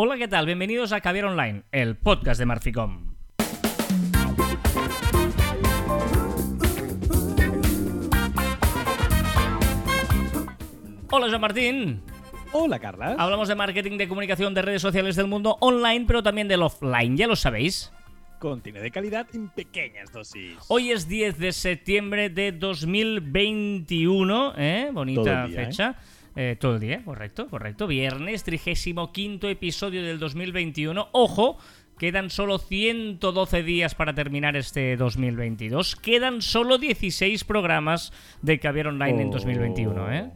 Hola, ¿qué tal? Bienvenidos a Caviar Online, el podcast de Marficom. Hola, Joan Martín. Hola, Carla. Hablamos de marketing, de comunicación, de redes sociales del mundo online, pero también del offline, ya lo sabéis. Contenido de calidad en pequeñas dosis. Hoy es 10 de septiembre de 2021, ¿eh? Bonita día, fecha. Eh, todo el día, correcto, correcto. Viernes, 35 episodio del 2021. Ojo, quedan solo 112 días para terminar este 2022. Quedan solo 16 programas de Caviar Online en Oh. 2021, ¿eh?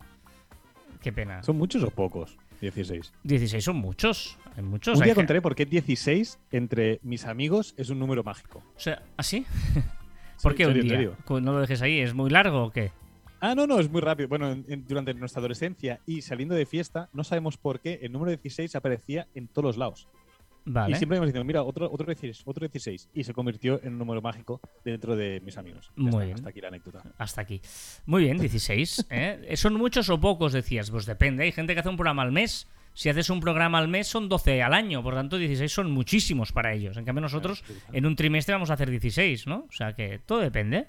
Qué pena. ¿Son muchos o pocos? 16. 16 son muchos. Hay muchos. Un día contaré por qué 16 entre mis amigos es un número mágico. O sea, ¿así? ¿Por qué en un día? No lo dejes ahí, ¿es muy largo o qué? Ah, no, no, es muy rápido. Bueno, en- en- durante nuestra adolescencia y saliendo de fiesta, no sabemos por qué el número 16 aparecía en todos los lados. Vale. Y siempre hemos dicho, mira, otro, otro 16, otro 16. Y se convirtió en un número mágico dentro de mis amigos. Ya Muy está, bien. Hasta aquí la anécdota. Hasta aquí. Muy bien, 16. ¿eh? ¿Son muchos o pocos, decías? Pues depende. Hay gente que hace un programa al mes. Si haces un programa al mes, son 12 al año. Por tanto, 16 son muchísimos para ellos. En cambio, nosotros en un trimestre vamos a hacer 16, ¿no? O sea que todo depende.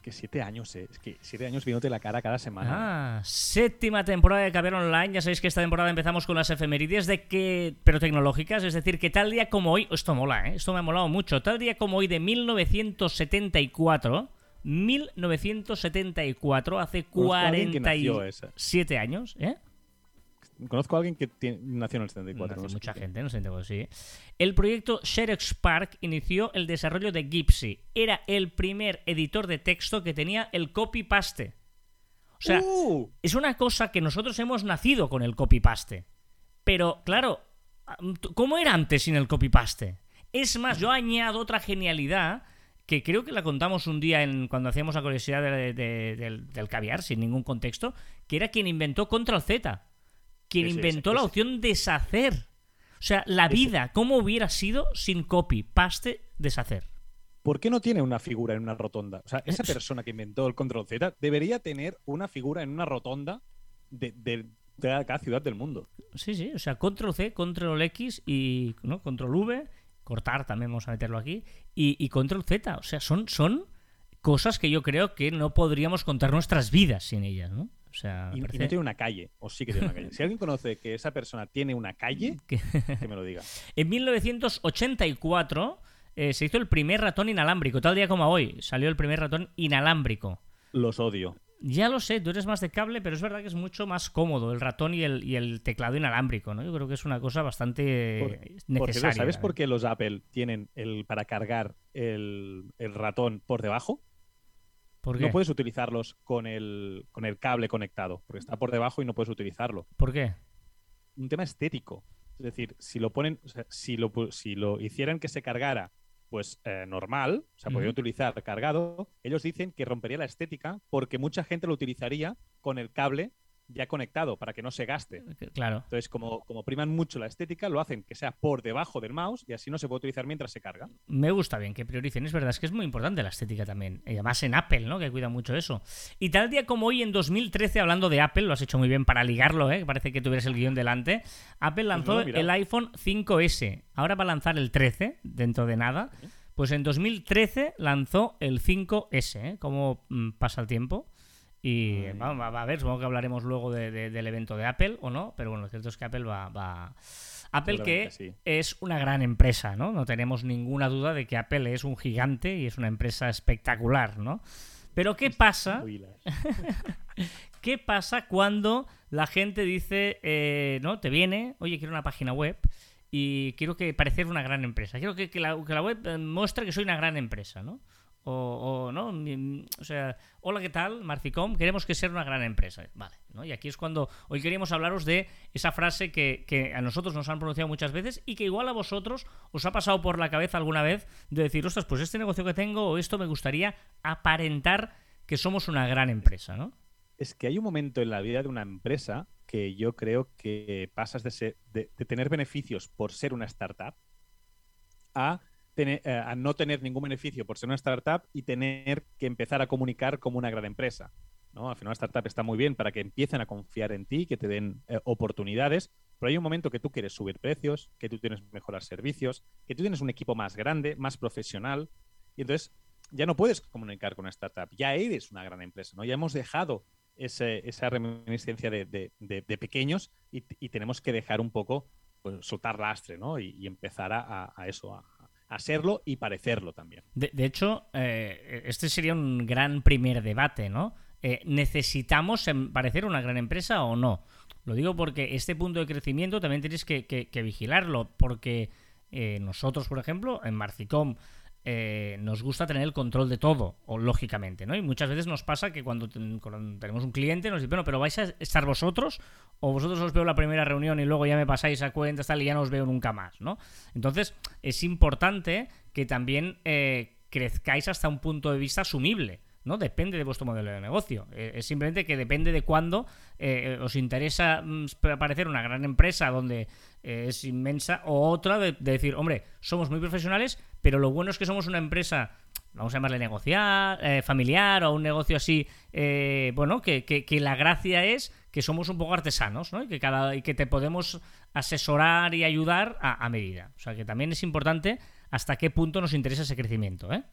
Es que siete años, eh. Es que siete años viéndote la cara cada semana. Ah, séptima temporada de Caber Online. Ya sabéis que esta temporada empezamos con las efemérides de que, pero tecnológicas, es decir, que tal día como hoy, esto mola, ¿eh? esto me ha molado mucho, tal día como hoy de 1974, 1974, hace Conozco a alguien que nació 47 años, ¿eh? Conozco a alguien que tiene- nació en el 74. Nace no sé mucha qué. gente, no sé si sí. El proyecto Xerox Park inició el desarrollo de Gipsy. Era el primer editor de texto que tenía el copy-paste. O sea, ¡Uh! es una cosa que nosotros hemos nacido con el copy-paste. Pero, claro, ¿cómo era antes sin el copy-paste? Es más, yo añado otra genialidad que creo que la contamos un día en, cuando hacíamos la curiosidad de- de- del, del caviar, sin ningún contexto, que era quien inventó Control Z. Quien inventó la opción deshacer. O sea, la vida, ¿cómo hubiera sido sin copy-paste deshacer? ¿Por qué no tiene una figura en una rotonda? O sea, esa persona que inventó el Control Z debería tener una figura en una rotonda de, de- de cada ciudad del mundo. Sí, sí, o sea, control C, control X y ¿no? control V, cortar también vamos a meterlo aquí, y, y control Z. O sea, son, son cosas que yo creo que no podríamos contar nuestras vidas sin ellas, ¿no? O sea, Y, no tiene una calle. O sí que tiene una calle. Si alguien conoce que esa persona tiene una calle, que- que me lo diga. En 1984 eh, se hizo el primer ratón inalámbrico, tal día como hoy, salió el primer ratón inalámbrico. Los odio. Ya lo sé, tú eres más de cable, pero es verdad que es mucho más cómodo el ratón y el, y el teclado inalámbrico, ¿no? Yo creo que es una cosa bastante Por- necesaria. ¿Sabes ¿eh? por qué los Apple tienen el para cargar el, el ratón por debajo? No puedes utilizarlos con el, con el cable conectado, porque está por debajo y no puedes utilizarlo. ¿Por qué? un tema estético. Es decir, si lo ponen, o sea, si lo, si lo hicieran que se cargara, pues eh, normal, o sea, utilizar cargado, ellos dicen que rompería la estética porque mucha gente lo utilizaría con el cable ya conectado para que no se gaste. Claro. Entonces, como, como priman mucho la estética, lo hacen que sea por debajo del mouse y así no se puede utilizar mientras se carga. Me gusta bien que prioricen. Es verdad, es que es muy importante la estética también. Y además en Apple, ¿no? Que cuida mucho eso. Y tal día como hoy, en 2013, hablando de Apple, lo has hecho muy bien para ligarlo, ¿eh? Parece que tuvieras el guion delante. Apple lanzó no he mirado. el iPhone 5S. Ahora va a lanzar el 13, dentro de nada. Pues en 2013 lanzó el 5S, ¿eh? Cómo mm, pasa el tiempo. Y vamos, va a ver, supongo que hablaremos luego de- de- del evento de Apple o no, pero bueno, lo cierto es que Apple va... va... Apple que sí. es una gran empresa, ¿no? No tenemos ninguna duda de que Apple es un gigante y es una empresa espectacular, ¿no? Pero ¿qué pasa? Uy, las- ¿Qué pasa cuando la gente dice, eh, ¿no? Te viene, oye, quiero una página web y quiero que parecer una gran empresa. Quiero que, que la, que la web eh, muestre que soy una gran empresa, ¿no? O, no, o sea, hola, ¿qué tal? Marficom, queremos que sea una gran empresa. Vale, ¿no? Y aquí es cuando hoy queríamos hablaros de esa frase que, que a nosotros nos han pronunciado muchas veces y que igual a vosotros os ha pasado por la cabeza alguna vez de decir, ostras, pues este negocio que tengo o esto me gustaría aparentar que somos una gran empresa, ¿no? Es que hay un momento en la vida de una empresa que yo creo que pasas de, ser- de tener beneficios por ser una startup a, eh, a no tener ningún beneficio por ser una startup y tener que empezar a comunicar como una gran empresa. ¿no? Al final, una startup está muy bien para que empiecen a confiar en ti, que te den eh, oportunidades, Pero hay un momento que tú quieres subir precios, que tú tienes mejorar servicios, que tú tienes un equipo más grande, más profesional, y entonces ya no puedes comunicar con una startup, ya eres una gran empresa, ¿no? Ya hemos dejado esa reminiscencia de, pequeños y, tenemos que dejar un poco, pues, soltar lastre, ¿no? Y, empezar a, eso, a, serlo y parecerlo también. De, hecho, eh, este sería un gran primer debate, ¿no? Eh, ¿Necesitamos em, parecer una gran empresa o no? Lo digo porque este punto de crecimiento también tienes que, vigilarlo, porque eh, nosotros, por ejemplo, en Marcicom, eh, nos gusta tener el control de todo, o lógicamente, ¿no? Y muchas veces nos pasa que cuando, tenemos un cliente nos dice, bueno, pero vais a estar vosotros, o vosotros os veo la primera reunión y luego ya me pasáis a cuentas tal y ya no os veo nunca más, ¿no? Entonces, es importante que también eh, crezcáis hasta un punto de vista asumible. ¿No? Depende de vuestro modelo de negocio. Eh, es simplemente que depende de cuándo eh, os interesa mm, parecer una gran empresa donde eh, es inmensa o otra de, decir, hombre, somos muy profesionales, pero lo bueno es que somos una empresa, vamos a llamarle negociar, familiar o un negocio así, bueno, que, que, la gracia es que somos un poco artesanos, ¿no? Y que, cada, y que te podemos asesorar y ayudar a, a medida. O sea que también es importante hasta qué punto nos interesa ese crecimiento, ¿eh?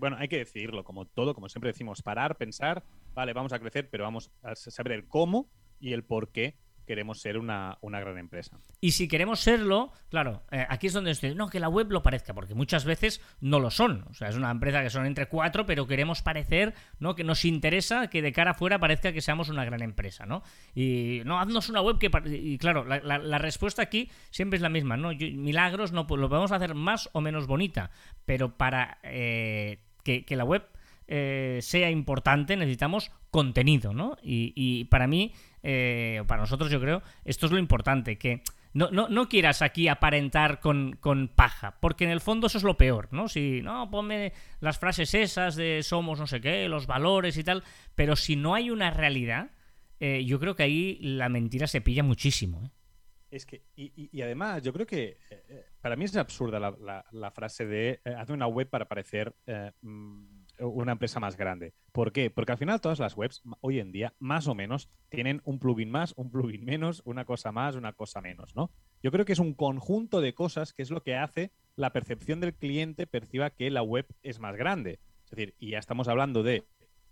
Bueno, hay que decirlo, como todo, como siempre decimos, parar, pensar, vale, vamos a crecer, pero vamos a saber el cómo y el por qué queremos ser una, gran empresa. Y si queremos serlo, claro, eh, aquí es donde estoy, no, que la web lo parezca, porque muchas veces no lo son. O sea, es una empresa que son entre cuatro, pero queremos parecer, ¿no? Que nos interesa que de cara afuera parezca que seamos una gran empresa, ¿no? Y no, haznos una web que... Y claro, la, respuesta aquí siempre es la misma, ¿no? milagros no pues lo podemos hacer más o menos bonita, pero para eh, que, la web eh, sea importante necesitamos contenido, ¿no? y para mí eh, para nosotros yo creo, esto es lo importante, que no, no, no quieras aquí aparentar con, paja, porque en el fondo eso es lo peor, ¿no? Si, no, ponme las frases esas de somos no sé qué, los valores y tal, pero si no hay una realidad, eh, yo creo que ahí la mentira se pilla muchísimo. ¿eh? Es que, y, además, yo creo que para mí es absurda la, frase de hacer una web para parecer mm, una empresa más grande. ¿Por qué? Porque al final todas las webs hoy en día más o menos tienen un plugin más, un plugin menos, una cosa más, una cosa menos, ¿no? Yo creo que es un conjunto de cosas que es lo que hace la percepción del cliente perciba que la web es más grande. Es decir, y ya estamos hablando de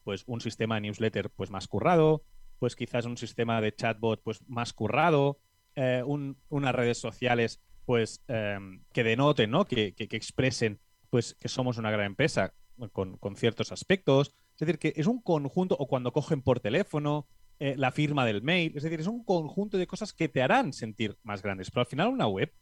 pues un sistema de newsletter pues más currado, pues quizás un sistema de chatbot pues más currado, eh, unas redes sociales pues em, que denoten, ¿no? Que, que, que expresen pues que somos una gran empresa con, ciertos aspectos. Es decir, que es un conjunto, o cuando cogen por teléfono, eh, la firma del mail, es decir, es un conjunto de cosas que te harán sentir más grandes. Pero al final una web,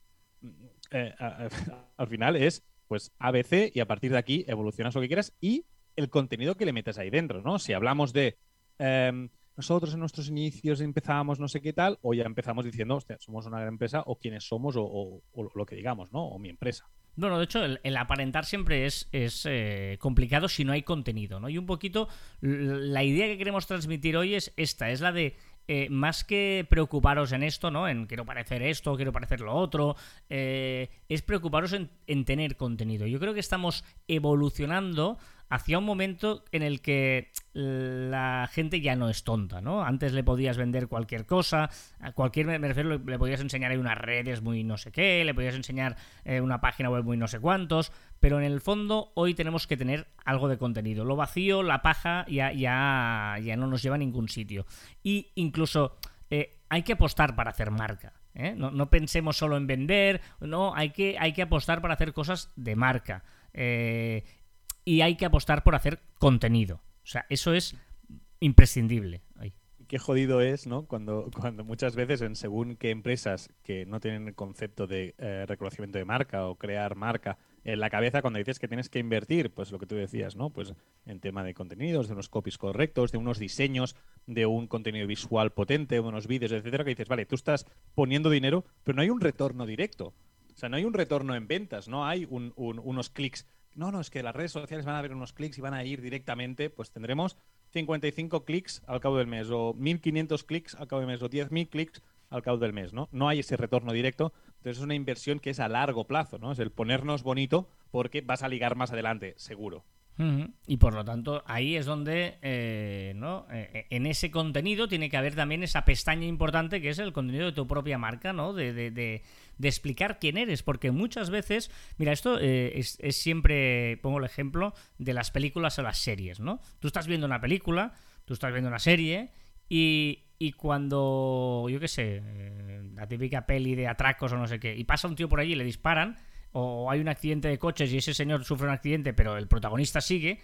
mm, eh, al final es pues ABC y a partir de aquí evolucionas lo que quieras y el contenido que le metes ahí dentro, ¿no? Si hablamos de em, nosotros en nuestros inicios empezamos no sé qué tal, o ya empezamos diciendo, hostia, somos una gran empresa, o quiénes somos, o, lo que digamos, ¿no? O mi empresa. Bueno, de hecho, el, aparentar siempre es, es eh, complicado si no hay contenido, ¿no? Y un poquito la idea que queremos transmitir hoy es esta, es la de eh, más que preocuparos en esto, ¿no? En quiero parecer esto, quiero parecer lo otro, eh, es preocuparos en, tener contenido. Yo creo que estamos evolucionando hacia un momento en el que la gente ya no es tonta, ¿no? Antes le podías vender cualquier cosa, a cualquier, me refiero, le podías enseñar ahí unas redes muy no sé qué, le podías enseñar eh, una página web muy no sé cuántos, pero en el fondo hoy tenemos que tener algo de contenido. Lo vacío, la paja, ya, ya, ya no nos lleva a ningún sitio. Y incluso eh, hay que apostar para hacer marca. ¿eh? No, pensemos solo en vender, no, hay que, hay que apostar para hacer cosas de marca. Eh, y hay que apostar por hacer contenido. O sea, eso es imprescindible. Qué jodido es, ¿no? Cuando, cuando muchas veces en según qué empresas que no tienen el concepto de eh, reconocimiento de marca o crear marca en la cabeza, cuando dices que tienes que invertir, pues lo que tú decías, ¿no? Pues en tema de contenidos, de unos copies correctos, de unos diseños, de un contenido visual potente, unos vídeos, etcétera, que dices, vale, tú estás poniendo dinero, pero no hay un retorno directo. O sea, no hay un retorno en ventas, no hay unos clics no, no, es que las redes sociales van a ver unos clics y van a ir directamente, pues tendremos 55 clics al cabo del mes, o 1500 clics al cabo del mes, o 10.000 clics al cabo del mes, ¿no? No hay ese retorno directo, entonces es una inversión que es a largo plazo, ¿no? Es el ponernos bonito porque vas a ligar más adelante, seguro. Y por lo tanto, ahí es donde, eh, ¿no? Eh, en ese contenido tiene que haber también esa pestaña importante que es el contenido de tu propia marca, ¿no? De, de, de, explicar quién eres, porque muchas veces, mira, esto eh, es, siempre, pongo el ejemplo de las películas o las series, ¿no? Tú estás viendo una película, tú estás viendo una serie y, y cuando, yo qué sé, la típica peli de atracos o no sé qué, y pasa un tío por allí y le disparan, o hay un accidente de coches y ese señor sufre un accidente, pero el protagonista sigue,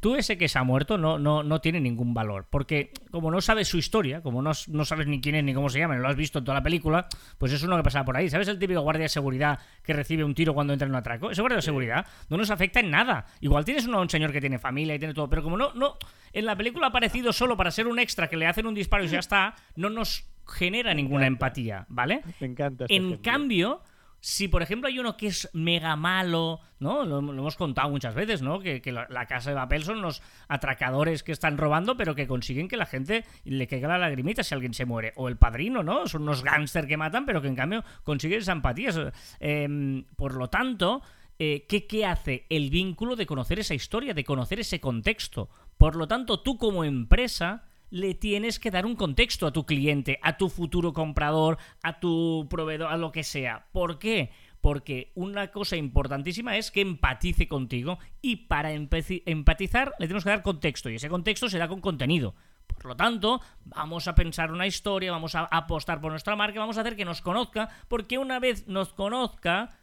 tú ese que se ha muerto no, no, no tiene ningún valor. Porque como no sabes su historia, como no, no, sabes ni quién es ni cómo se llama, ni lo has visto en toda la película, pues es uno que pasa por ahí. ¿Sabes el típico guardia de seguridad que recibe un tiro cuando entra en un atraco? Ese guardia de seguridad no nos afecta en nada. Igual tienes un señor que tiene familia y tiene todo, pero como no, no, en la película ha aparecido solo para ser un extra que le hacen un disparo y ya está, no nos genera ninguna empatía, ¿vale? Me encanta. Este en cambio si, por ejemplo, hay uno que es mega malo, ¿no? Lo, hemos contado muchas veces, ¿no? Que, la, casa de papel son los atracadores que están robando, pero que consiguen que la gente le caiga la lagrimita si alguien se muere. O el padrino, ¿no? Son unos gángster que matan, pero que en cambio consiguen esa empatía. Em, por lo tanto, eh, ¿qué, ¿qué hace? El vínculo de conocer esa historia, de conocer ese contexto. Por lo tanto, tú como empresa le tienes que dar un contexto a tu cliente, a tu futuro comprador, a tu proveedor, a lo que sea. ¿Por qué? Porque una cosa importantísima es que empatice contigo y para empatizar le tenemos que dar contexto y ese contexto se da con contenido. Por lo tanto, vamos a pensar una historia, vamos a apostar por nuestra marca, vamos a hacer que nos conozca, porque una vez nos conozca,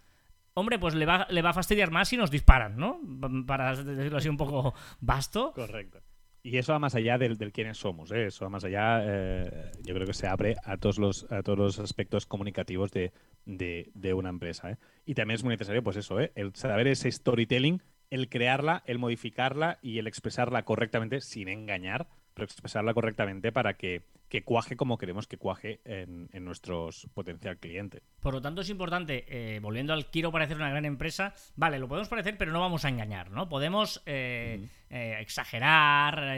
hombre, pues le va, le va a fastidiar más si nos disparan, ¿no? Para decirlo así un poco vasto. Correcto. Y eso va más allá del, del quiénes somos, ¿eh? eso va más allá, eh, yo creo que se abre a todos los, a todos los aspectos comunicativos de, de, una empresa. ¿eh? Y también es muy necesario, pues eso, ¿eh? el saber ese storytelling, el crearla, el modificarla y el expresarla correctamente sin engañar, pero expresarla correctamente para que que cuaje como queremos que cuaje en, en nuestros potencial cliente. Por lo tanto, es importante, eh, volviendo al quiero parecer una gran empresa, vale, lo podemos parecer, pero no vamos a engañar, ¿no? Podemos eh, eh, exagerar,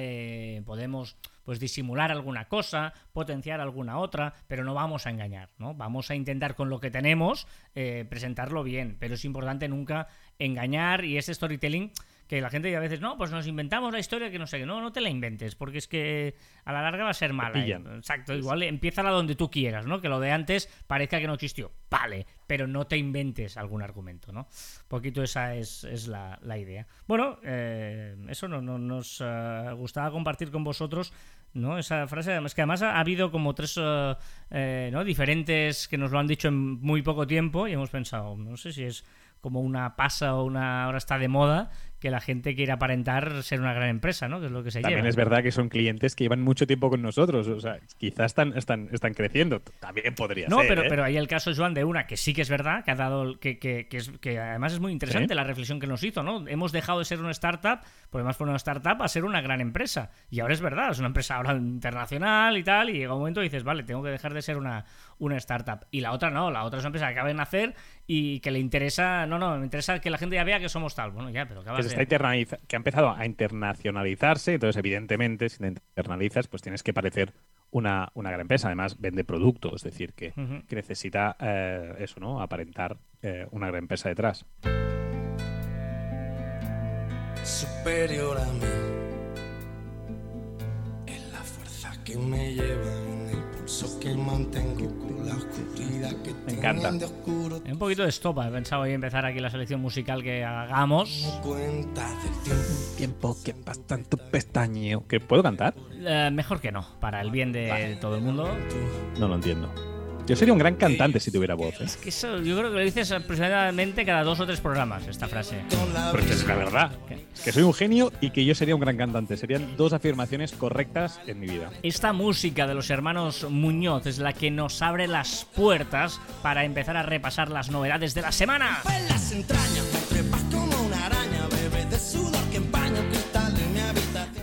podemos pues disimular alguna cosa, potenciar alguna otra, pero no vamos a engañar, ¿no? Vamos a intentar con lo que tenemos presentarlo bien, pero es importante nunca engañar y ese storytelling que la gente a veces, no, pues nos inventamos la historia que no sé, no, no te la inventes, porque es que a la larga va a ser mala. ¿eh? Exacto, igual empieza la donde tú quieras, ¿no? Que lo de antes parezca que no existió. Vale, pero no te inventes algún argumento, ¿no? Un poquito esa es, la, idea. Bueno, eh, eso no, nos eh, gustaba compartir con vosotros, ¿no? Esa frase, es que además ha, habido como tres, ¿no? Diferentes que nos lo han dicho en muy poco tiempo y hemos pensado, no sé si es como una pasa o una ahora está de moda que la gente quiere aparentar ser una gran empresa, ¿no? Que es lo que se También es verdad que son clientes que llevan mucho tiempo con nosotros, o sea, quizás están, están, están creciendo, también podría no, ser. No, pero, ¿eh? pero hay el caso, Joan, de una que sí que es verdad, que ha dado, que, que, que, es, que además es muy interesante la reflexión que nos hizo, ¿no? Hemos dejado de ser una startup, por además por una startup, a ser una gran empresa. Y ahora es verdad, es una empresa ahora internacional y tal, y llega un momento y dices, vale, tengo que dejar de ser una, una startup. Y la otra no, la otra es una empresa que acaba de nacer y que le interesa, no, no, me interesa que la gente ya vea que somos tal. Bueno, ya, pero que, está que ha empezado a internacionalizarse, entonces evidentemente si te internalizas, pues tienes que parecer una, una gran empresa. Además, vende productos, es decir, que, que necesita eh, eso, ¿no? Aparentar eh, una gran empresa detrás. Superior a mí es la fuerza que me lleva que mantengo con la oscuridad que Me encanta. un poquito de estopa, he pensado hoy empezar aquí la selección musical que hagamos. Cuenta del tiempo, que pasa en tu pestañeo. ¿Que puedo cantar? Eh, mejor que no, para el bien de todo el mundo. No lo entiendo. Yo sería un gran cantante si tuviera voz. ¿eh? Es que eso, yo creo que lo dices aproximadamente cada dos o tres programas, esta frase. Porque es la verdad. Que soy un genio y que yo sería un gran cantante. Serían dos afirmaciones correctas en mi vida. Esta música de los hermanos Muñoz es la que nos abre las puertas para empezar a repasar las novedades de la semana.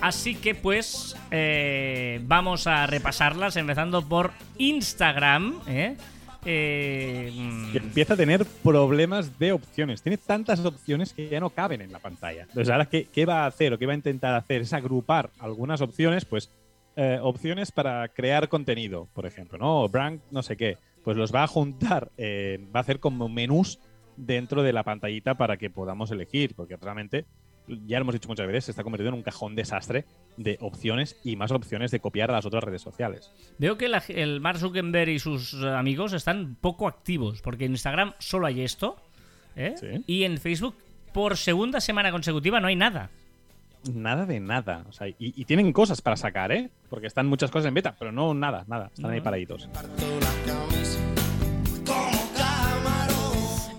Así que pues eh, vamos a repasarlas, empezando por Instagram. ¿eh? Eh, empieza a tener problemas de opciones. Tiene tantas opciones que ya no caben en la pantalla. Entonces, ahora, ¿qué, qué va a hacer o qué va a intentar hacer? Es agrupar algunas opciones, pues opciones para crear contenido, por ejemplo, ¿no? brand, no sé qué. Pues los va a juntar, va a hacer como menús dentro de la pantallita para que podamos elegir, porque realmente ya lo hemos dicho muchas veces, se está convirtiendo en un cajón desastre de opciones y más opciones de copiar a las otras redes sociales. Veo que la- el Mark Zuckerberg y sus amigos están poco activos, porque en Instagram solo hay esto, ¿eh? Sí. y en Facebook por segunda semana consecutiva no hay nada. Nada de nada. O sea, y, y tienen cosas para sacar, ¿eh? Porque están muchas cosas en beta, pero no nada, nada. Están ahí paraditos.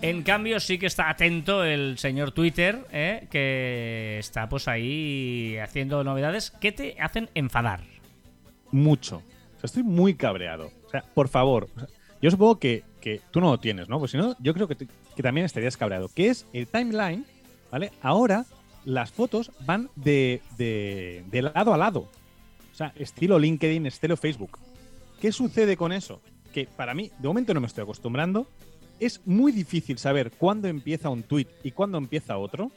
En cambio, sí que está atento el señor Twitter, ¿eh? que está pues ahí haciendo novedades que te hacen enfadar. Mucho. O sea, estoy muy cabreado. O sea, por favor. yo supongo que, que tú no lo tienes, ¿no? Pues si no, yo creo que, que también estarías cabreado. Que es el timeline, ¿vale? Ahora las fotos van de, de, de lado a lado. O sea, estilo LinkedIn, estilo Facebook. ¿Qué sucede con eso? Que para mí, de momento no me estoy acostumbrando. Es muy difícil saber cuándo empieza un tweet y cuándo empieza otro.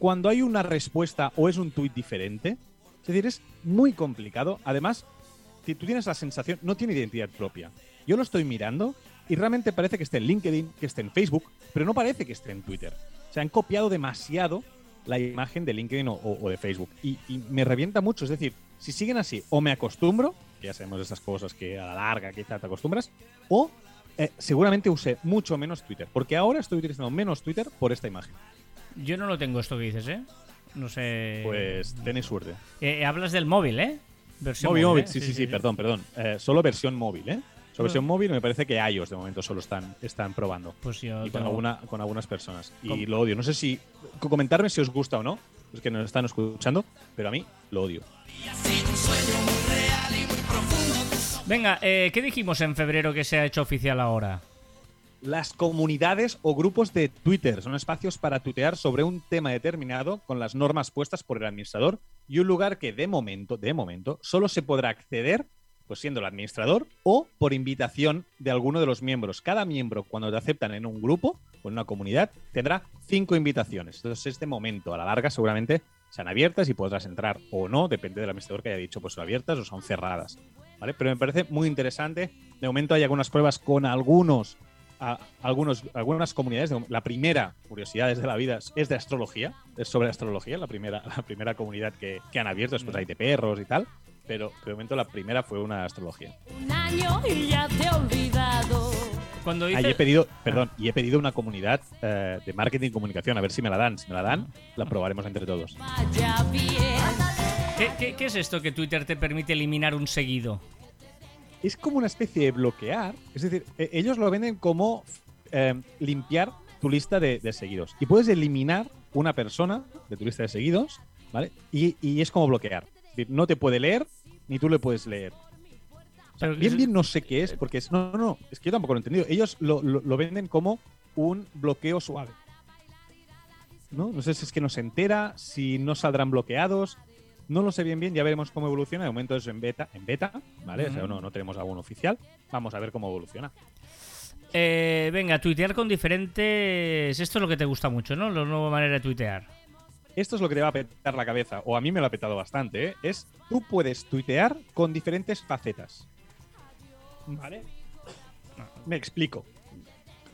Cuando hay una respuesta o es un tweet diferente. Es decir, es muy complicado. Además, si tú tienes la sensación, no tiene identidad propia. Yo lo estoy mirando y realmente parece que esté en LinkedIn, que esté en Facebook, pero no parece que esté en Twitter. Se han copiado demasiado la imagen de LinkedIn o, de Facebook. Y, y me revienta mucho. Es decir, si siguen así, o me acostumbro, que ya sabemos esas cosas que a la larga quizá te acostumbras, o eh, seguramente use mucho menos Twitter. Porque ahora estoy utilizando menos Twitter por esta imagen. Yo no lo tengo esto que dices, ¿eh? No sé. Pues tenéis suerte. Eh, hablas del móvil, ¿eh? Versión Móvil, móvil, ¿eh? sí, sí, sí, perdón, perdón. Eh, solo versión móvil, ¿eh? Solo versión móvil me parece que iOS de momento solo están, están probando. Pues yo y con, tengo- alguna, con algunas personas. Y ¿Cómo? lo odio. No sé si. co- Comentarme si os gusta o no, los que nos están escuchando, pero a mí lo odio. Venga, eh, ¿qué dijimos en febrero que se ha hecho oficial ahora? Las comunidades o grupos de Twitter son espacios para tuitear sobre un tema determinado con las normas puestas por el administrador y un lugar que de momento, de momento, solo se podrá acceder pues siendo el administrador o por invitación de alguno de los miembros. Cada miembro, cuando te aceptan en un grupo o en una comunidad, tendrá cinco invitaciones. Entonces, este momento, a la larga, seguramente sean abiertas y podrás entrar o no, depende del administrador que haya dicho, pues son abiertas o son cerradas. ¿Vale? Pero me parece muy interesante. De momento hay algunas pruebas con algunos a algunos, algunas comunidades. La primera, curiosidades de la vida, es- de astrología, es sobre astrología, la primera, la primera comunidad que, que han abierto, después hay de perros y tal, pero de momento la primera fue una astrología. Un año y ya te he olvidado. Cuando Ah, y he pedido, perdón, y he pedido una comunidad eh, de marketing y comunicación, a ver si me la dan. Si me la dan, la probaremos entre todos. Vaya bien. ¿Qué, qué, qué es esto que Twitter te permite eliminar un seguido? es como una especie de bloquear. Es decir, e- ellos lo venden como eh, limpiar tu lista de, de seguidos. Y puedes eliminar una persona de tu lista de seguidos, ¿vale? Y, y es como bloquear. Es decir, no te puede leer, ni tú le puedes leer. O sea, bien, bien no sé qué es, porque es. No, no, no, es que yo tampoco lo he entendido. Ellos lo, lo- lo venden como un bloqueo suave. ¿No? No sé si es que no se entera, si no saldrán bloqueados. No lo sé bien bien, ya veremos cómo evoluciona. De momento es en beta, en beta, ¿vale? O sea, no, no tenemos algún oficial. Vamos a ver cómo evoluciona. Eh, venga, tuitear con diferentes... Esto es lo que te gusta mucho, ¿no? La nueva manera de tuitear. Esto es lo que te va a petar la cabeza, o a mí me lo ha petado bastante, ¿eh? Es tú puedes tuitear con diferentes facetas. ¿Vale? Me explico.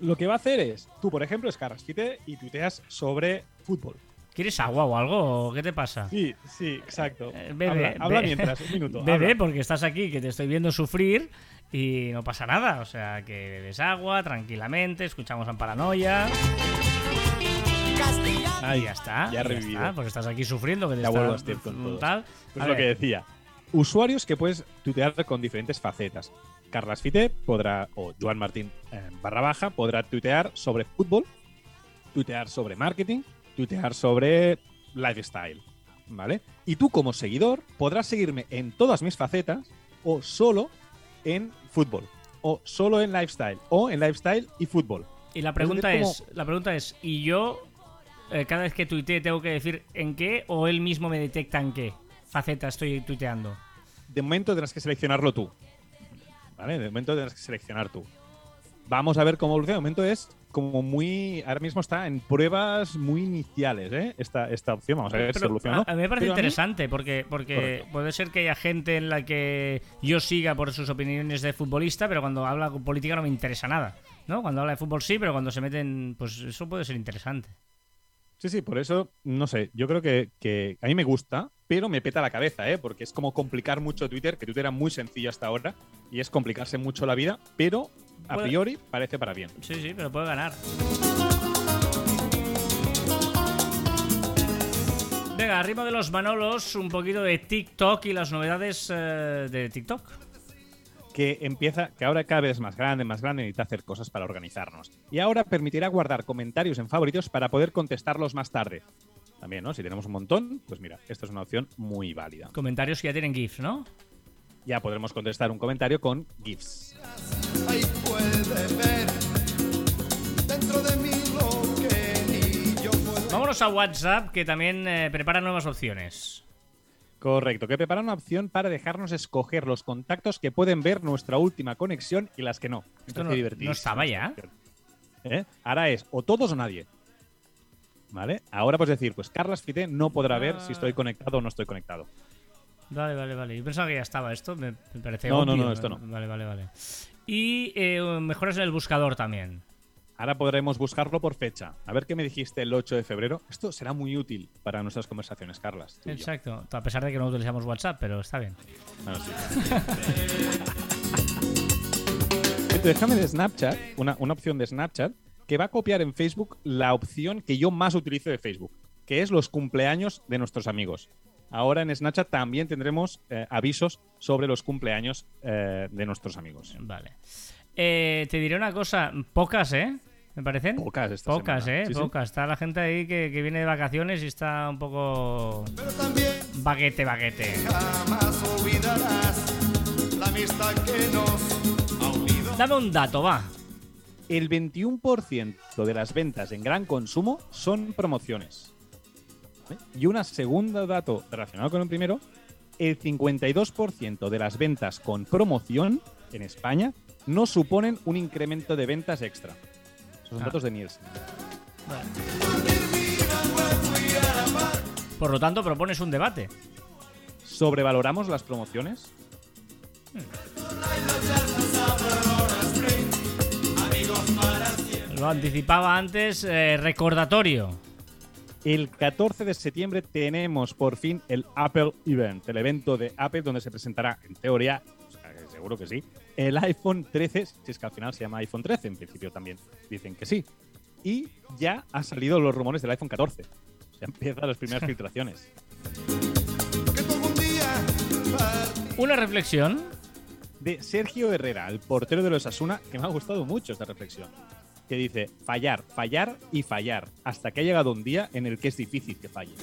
Lo que va a hacer es, tú, por ejemplo, escarras Twitter y tuiteas sobre fútbol. ¿Quieres agua o algo? ¿Qué te pasa? Sí, sí, exacto. Eh, bebe, habla habla be- mientras, un minuto. Bebe, habla. porque estás aquí, que te estoy viendo sufrir y no pasa nada. O sea, que bebes agua tranquilamente, escuchamos en paranoia. Ahí ya está. Ya revivido. está, porque estás aquí sufriendo, que te Ya está vuelvo a Steve con todos. tal. Pues A lo que decía. Usuarios que puedes tuitear con diferentes facetas. Carlas Fite podrá, o Joan Martín eh, barra baja, podrá tuitear sobre fútbol, tuitear sobre marketing, tuitear sobre lifestyle. ¿Vale? Y tú como seguidor podrás seguirme en todas mis facetas o solo en fútbol. O solo en lifestyle. O en lifestyle y fútbol. Y la pregunta es, la pregunta es, ¿y yo eh, cada vez que tuitee tengo que decir en qué o él mismo me detecta en qué faceta estoy tuiteando? de momento tendrás que seleccionarlo tú. ¿Vale? De momento tendrás que seleccionar tú. Vamos a ver cómo evoluciona. De momento es como muy. Ahora mismo está en pruebas muy iniciales, ¿eh? Esta, esta opción. Vamos a ver si evoluciona. a, mí me parece Pero a mí- interesante porque, porque Correcto. puede ser que haya gente en la que yo siga por sus opiniones de futbolista, pero cuando habla con política no me interesa nada. ¿no? Cuando habla de fútbol sí, pero cuando se meten, pues eso puede ser interesante. Sí, sí, por eso, no sé, yo creo que, que a mí me gusta, pero me peta la cabeza, ¿eh? Porque es como complicar mucho Twitter, que Twitter era muy sencillo hasta ahora, y es complicarse mucho la vida, pero a Puede- priori parece para bien. Sí, sí, pero puede ganar. Venga, arriba de los Manolos, un poquito de TikTok y las novedades eh, de TikTok. que empieza, que ahora cada vez es más grande, más grande, necesita hacer cosas para organizarnos. Y ahora permitirá guardar comentarios en favoritos para poder contestarlos más tarde. También, ¿no? Si tenemos un montón, pues mira, esta es una opción muy válida. Comentarios que ya tienen GIF, ¿no? Ya podremos contestar un comentario con GIFs. Ahí puede ver dentro de mí lo que ni yo puedo. Vámonos a WhatsApp, que también eh, prepara nuevas opciones. Correcto, que prepara una opción para dejarnos escoger los contactos que pueden ver nuestra última conexión y las que no. Esto no- no estaba esta ya. ¿Eh? Ahora es o todos o nadie. ¿Vale? Ahora puedes decir, pues Carlas Fite no podrá ver si estoy conectado o no estoy conectado. Vale, vale, vale. Yo pensaba que ya estaba esto, me, me parece No, no, obvio. no, esto no. Vale, vale, vale. Y eh, mejoras en el buscador también. Ahora podremos buscarlo por fecha. A ver qué me dijiste el 8 de febrero. Esto será muy útil para nuestras conversaciones, Carlas. Exacto. A pesar de que no utilizamos WhatsApp, pero está bien. Bueno, sí. Déjame de Snapchat, una, una opción de Snapchat, que va a copiar en Facebook la opción que yo más utilizo de Facebook, que es los cumpleaños de nuestros amigos. Ahora en Snapchat también tendremos eh, avisos sobre los cumpleaños eh, de nuestros amigos. Vale. Eh, te diré una cosa. Pocas, ¿eh? ¿Me parecen? Pocas esta Pocas, semana. ¿eh? Sí, sí. Pocas. Está la gente ahí que, que viene de vacaciones y está un poco... Pero también Baguete, baguete. jamás olvidarás la amistad que nos ha unido. Dame un dato, va. El 21% de las ventas en gran consumo son promociones. ¿Vale? Y un segundo dato relacionado con el primero, el 52% de las ventas con promoción en España no suponen un incremento de ventas extra. Esos son Ah. datos de Nielsen. Por lo tanto, propones un debate. ¿Sobrevaloramos las promociones? Lo anticipaba antes, eh, recordatorio. El 14 de septiembre tenemos por fin el Apple Event, el evento de Apple donde se presentará, en teoría, o sea, que seguro que sí, el iPhone 13, si es que al final se llama iPhone 13, en principio también dicen que sí. Y ya han salido los rumores del iPhone 14. O sea, empiezan las primeras filtraciones. Una reflexión. De Sergio Herrera, el portero de los Asuna, que me ha gustado mucho esta reflexión. Que dice, fallar, fallar y fallar, hasta que ha llegado un día en el que es difícil que falle.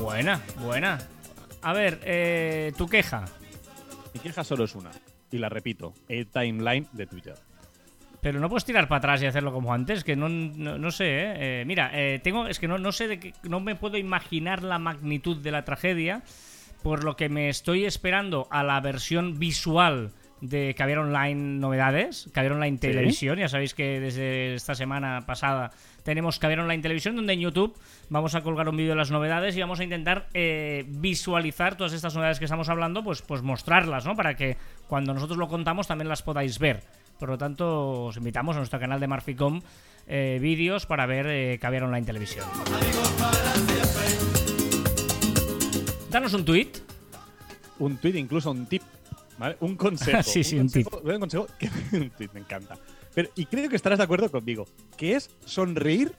Buena, buena. A ver, eh, tu queja. Mi queja solo es una, y la repito, el timeline de Twitter. Pero no puedes tirar para atrás y hacerlo como antes, que no, no, no sé, ¿eh? Eh, mira, eh, tengo, es que no, no sé de qué, no me puedo imaginar la magnitud de la tragedia, por lo que me estoy esperando a la versión visual de Caviar Online Novedades, Caviar Online Televisión, ya sabéis que desde esta semana pasada tenemos Caviar Online Televisión, donde en YouTube vamos a colgar un vídeo de las novedades y vamos a intentar eh, visualizar todas estas novedades que estamos hablando, pues, pues mostrarlas, ¿no? Para que cuando nosotros lo contamos también las podáis ver. Por lo tanto, os invitamos a nuestro canal de Marficom eh, vídeos para ver eh, Caviar Online Televisión. Danos un tweet. un tweet, incluso un tip, ¿vale? Un consejo. Sí, sí, un consejo- Un consejo que un me encanta. Pero, y creo que estarás de acuerdo conmigo, que es sonreír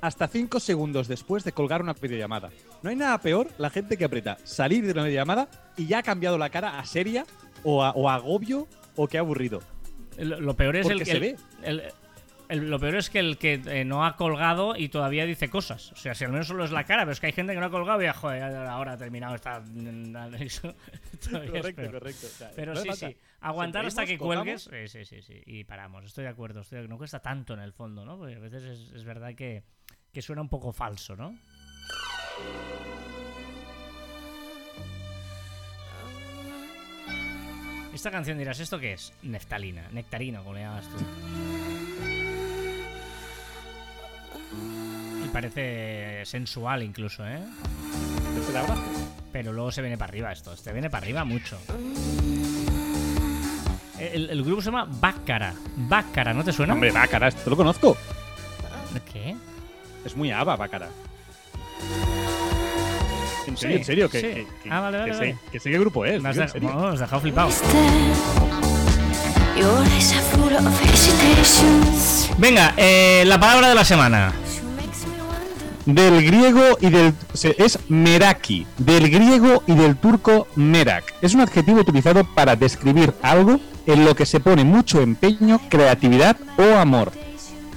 hasta 5 segundos después de colgar una videollamada. No hay nada peor la gente que aprieta salir de una videollamada y ya ha cambiado la cara a seria o a, o a agobio o que ha aburrido. Lo, lo peor es el se el- ve. el- el- lo peor es que el que eh, no ha colgado y todavía dice cosas. O sea, si al menos solo es la cara, pero es que hay gente que no ha colgado y ya, joder, ahora ha terminado esta. eso es correcto. O sea, Pero no sí, sí. Aguantar hasta que Sonreímos, cuelgues. Sí, sí, sí, sí. Y paramos. Estoy de acuerdo. Estoy de- No cuesta tanto en el fondo, ¿no? Porque a veces es, es verdad que, que suena un poco falso, ¿no? Esta canción dirás, ¿esto qué es? Neftalina, nectarina, como le llamas tú. Y parece sensual incluso, ¿eh? ¿Te la abrazo? Pero luego se viene para arriba esto. Este viene para arriba mucho. El, el grupo se llama Bácara. Bácara, ¿no te suena? Hombre, va, cara, esto lo conozco. ¿Qué? Es muy ABBA, Bácara. En serio, Sí, en serio, que, sí. que, que- Ah, vale, vale, que sé, vale. que sé qué grupo es. Me has, dejado flipado. Venga, eh, la palabra de la semana. Del griego y del. Es meraki. Del griego y del turco merak. Es un adjetivo utilizado para describir algo en lo que se pone mucho empeño, creatividad o amor.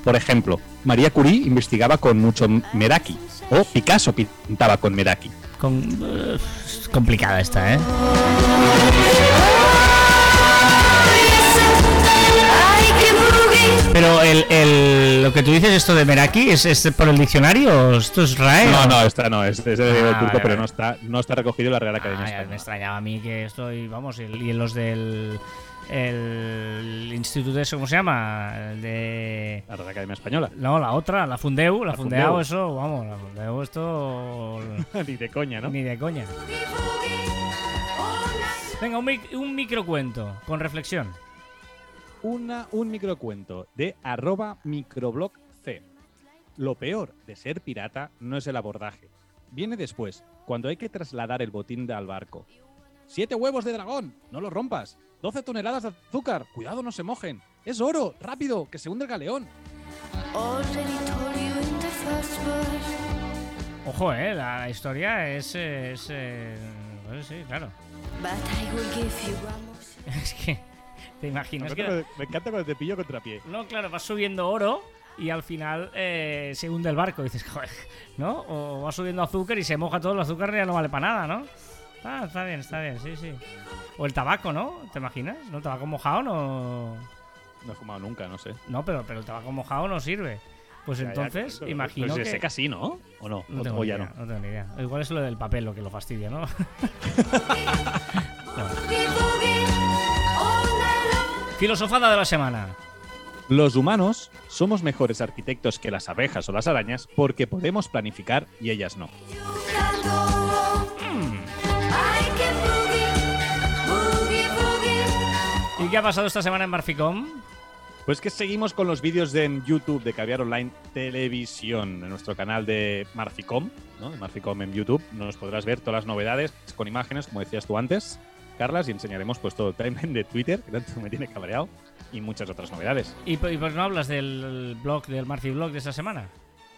Por ejemplo, María Curie investigaba con mucho meraki. O Picasso pintaba con meraki. Con, eh, es complicada esta, ¿eh? Pero el, el- lo que tú dices, esto de Meraki, ¿es, es por el diccionario o esto es RAE? No, no, esta no, es, es de Ah, turco, pero no está, no está recogido en la Real Academia Ah, me extrañaba a mí que estoy, vamos, y, y los del el instituto ese, ¿cómo se llama? El de... La Real Academia Española. No, la otra, la Fundeu, la, La Fundeu, Fundeu. eso, vamos, la Fundeu, esto... Ni de coña, ¿no? Ni de coña. Venga, un, mic- un microcuento, con reflexión. Una, un microcuento de arroba microblog C. Lo peor de ser pirata no es el abordaje. Viene después, cuando hay que trasladar el botín al barco. ¡Siete huevos de dragón! ¡No los rompas! ¡12 toneladas de azúcar! ¡Cuidado, no se mojen! ¡Es oro! ¡Rápido! ¡Que se hunde el galeón! Ojo, eh, la, historia es... es eh, pues sí, claro. Es que, ¿te imaginas Me que... me encanta cuando te pillo contrapié. No, claro, vas subiendo oro y al final eh, se hunde el barco. Y dices, joder, ¿no? O vas subiendo azúcar y se moja todo el azúcar y ya no vale para nada, ¿no? Ah, está bien, está bien, sí, sí. O el tabaco, ¿no? ¿Te imaginas? ¿No? El tabaco mojado no... No he fumado nunca, no sé. No, pero, pero el tabaco mojado no sirve. Pues Ya, ya, entonces, correcto, imagino Pues que... se seca así, ¿no? ¿O no? No tengo, o ni ya idea, no. no tengo ni idea. Igual es lo del papel lo que lo fastidia, ¿no? Boogie, Filosofada de la semana. Los humanos somos mejores arquitectos que las abejas o las arañas porque podemos planificar y ellas no. ¿Y qué ha pasado esta semana en Marficom? Pues que seguimos con los vídeos de en YouTube de Caviar Online Televisión, en nuestro canal de Marficom, ¿no? De Marficom en YouTube. Nos podrás ver todas las novedades con imágenes, como decías tú antes, Carlas, y enseñaremos pues todo el timeline de Twitter, que tanto me tiene cabreado, y muchas otras novedades. ¿Y, y qué no hablas del blog, del Marfi Blog de esta semana?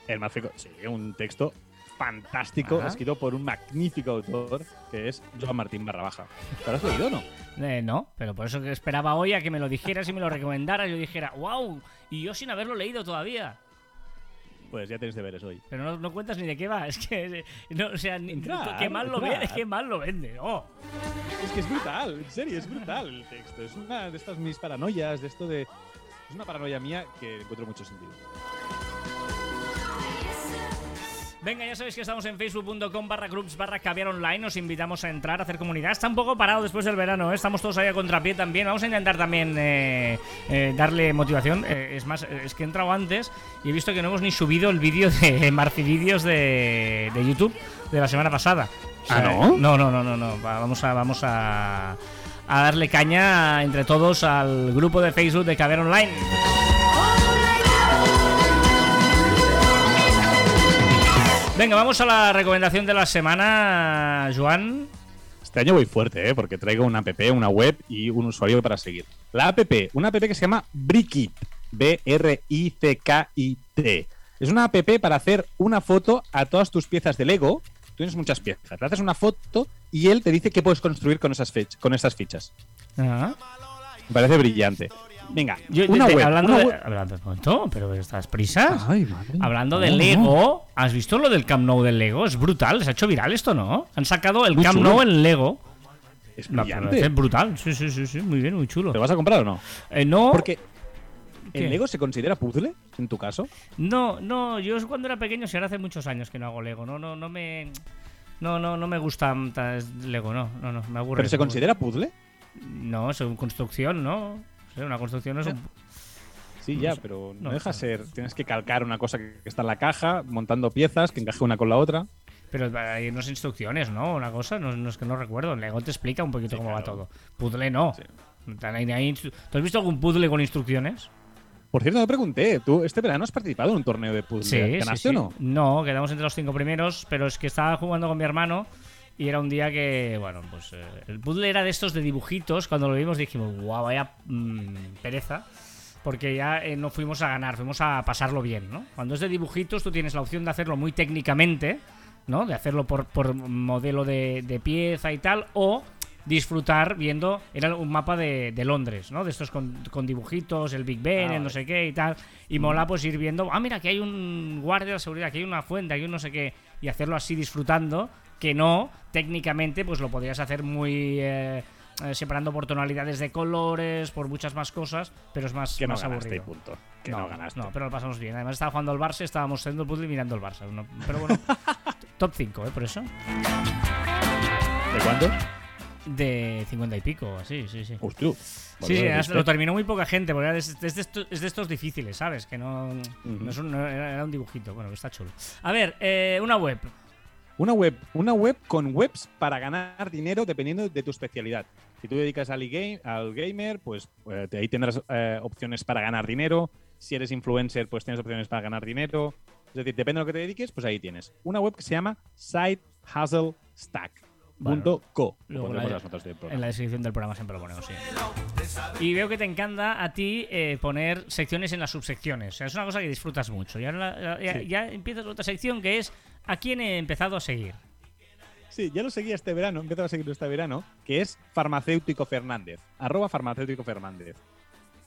El Marficom, sí, un texto fantástico, Ajá. escrito por un magnífico autor, que es Joan Martín Barrabaja. ¿Te lo has leído o no? Eh, no, pero por eso que esperaba hoy a que me lo dijeras y me lo recomendaras. Yo dijera, wow, y yo sin haberlo leído todavía. Pues ya tienes deberes hoy. Pero no, no cuentas ni de qué va. Es que, eh, no, o sea, ni, Entrar, qué mal lo vende, qué mal lo vende. Oh. Es que es brutal, en serio, es brutal el texto. Es una de estas mis paranoias, de esto de. Es una paranoia mía que encuentro mucho sentido. Venga, ya sabéis que estamos en facebook.com barra groups barra caviar online. Os invitamos a entrar, a hacer comunidad. Está un poco parado después del verano, ¿eh? estamos todos ahí a contrapié también. Vamos a intentar también eh, eh, darle motivación. Eh, es más, eh, es que he entrado antes y he visto que no hemos ni subido el vídeo de Marcivídeos de, de YouTube de la semana pasada. ¿Ah, no? No, no, no, no, no. Va- Vamos a, vamos a, a darle caña entre todos al grupo de Facebook de Caviar Online. Venga, vamos a la recomendación de la semana, Joan. Este año voy fuerte, ¿eh? porque traigo una app, una web y un usuario para seguir. La app, una app que se llama Brickit. B-R-I-C-K-I-T. Es una app para hacer una foto a todas tus piezas de Lego. Tú tienes muchas piezas. Le haces una foto y él te dice qué puedes construir con esas, con esas fichas. Ah. Me parece brillante. Venga, Yo- una de- web. hablando una de, hablando, ¿cuánto? ¿Pero estás prisas? Ay, madre. Hablando de No. Lego, ¿has visto lo del Camp Nou del Lego? Es brutal, se ha hecho viral esto, ¿no? Han sacado el Muy Camp chulo. Nou en Lego. Es brutal, sí, sí, sí, sí, muy bien, muy chulo. ¿Te vas a comprar o no? Eh, no, Porque. ¿el Lego se considera puzzle en tu caso? no, no, yo cuando era pequeño, si ahora hace muchos años que no hago Lego, no, no, no me... No, no, no me gusta Lego, no, no, no, me aburre. ¿Pero se considera puzzle? No, es una construcción, ¿no? Sí, una construcción es un... Sí, ya, pero no, no deja sé. ser. Tienes que calcar una cosa que está en la caja, montando piezas que encaje una con la otra. Pero hay unas instrucciones, ¿no? Una cosa, no, no es que no recuerdo. Lego te explica un poquito Sí, cómo va todo. Puzzle no. Sí. ¿Tú has visto algún puzzle con instrucciones? Por cierto, no pregunté, ¿tú este verano has participado en un torneo de puzzle? Sí, sí, ¿Ganaste sí. o no? No, quedamos entre los cinco primeros, pero es que estaba jugando con mi hermano y era un día que, bueno, pues eh, el puzzle era de estos de dibujitos. Cuando lo vimos dijimos, guau, vaya mm, pereza. Porque ya eh, no fuimos a ganar, fuimos a pasarlo bien, ¿no? Cuando es de dibujitos, tú tienes la opción de hacerlo muy técnicamente, ¿no? De hacerlo por, por modelo de, de pieza y tal, o disfrutar viendo, era un mapa de, de Londres, ¿no? De estos con, con dibujitos, el Big Ben, Ah, el no sé qué y tal. Y mola pues ir viendo, ah, mira, que hay un guardia de seguridad, que hay una fuente, hay un no sé qué, y hacerlo así disfrutando, que no, técnicamente, pues lo podrías hacer muy... eh, eh, separando por tonalidades de colores, por muchas más cosas, pero es más, Que no más ganaste y aburrido. punto. Que no, ganaste. No, pero lo pasamos bien. Además estaba jugando al Barça, estábamos haciendo el puzzle y mirando el Barça. No- pero bueno, top 5, ¿eh? Por eso. ¿De cuándo? De 50 y pico, así, sí, sí. Hostia. Sí, sí, lo terminó muy poca gente, porque es de estos, es de estos difíciles, ¿sabes? Que no, no es un, no era, era un dibujito, bueno, que está chulo. A ver, eh, una web. Una web, una web con webs para ganar dinero dependiendo de tu especialidad. Si tú dedicas al, al gamer, pues eh, ahí tendrás eh, opciones para ganar dinero. Si eres influencer, pues tienes opciones para ganar dinero. Es decir, depende de lo que te dediques, pues ahí tienes. Una web que se llama Luego pondremos la- en las notas del programa. En la descripción del programa siempre lo ponemos, sí. Y veo que te encanta a ti eh, poner secciones en las subsecciones. O sea, es una cosa que disfrutas mucho. Y ahora la- ya, Sí. ya empiezas otra sección que es a quién he empezado a seguir. Sí, ya lo seguía este verano, he empezado a seguirlo este verano, que es Farmacéutico Fernández, arroba Farmacéutico Fernández.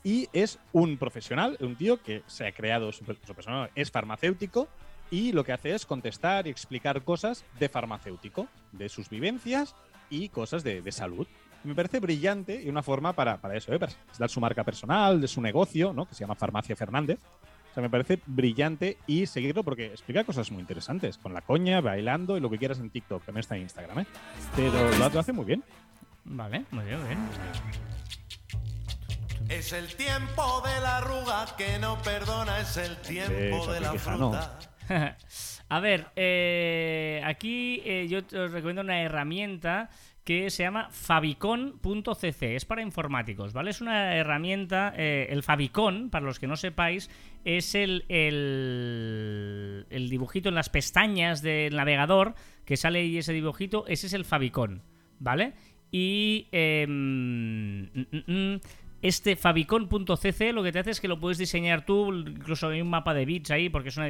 Y es un profesional, un tío que se ha creado, su, su persona es farmacéutico y lo que hace es contestar y explicar cosas de farmacéutico, de sus vivencias y cosas de, de salud. Me parece brillante y una forma para, para eso, ¿eh? para dar su marca personal, de su negocio, ¿no? que se llama Farmacia Fernández. O sea, me parece brillante y seguirlo porque explica cosas muy interesantes, con la coña, bailando y lo que quieras en TikTok, también está en Instagram, ¿eh? Pero lo, lo hace muy bien. Vale, muy bien, muy bien. Es el tiempo de la arruga que no perdona, es el tiempo de la fruta. A ver, eh, aquí eh, yo os recomiendo una herramienta que se llama Fabicon.cc. Es para informáticos, ¿vale? Es una herramienta. eh, el Fabicon, para los que no sepáis, es el, el, dibujito en las pestañas del navegador que sale ahí ese dibujito. Ese es el Fabicon, ¿vale? Y. em, mm, mm, mm, este Fabicon.cc lo que te hace es que lo puedes diseñar tú, incluso hay un mapa de bits ahí, porque es una,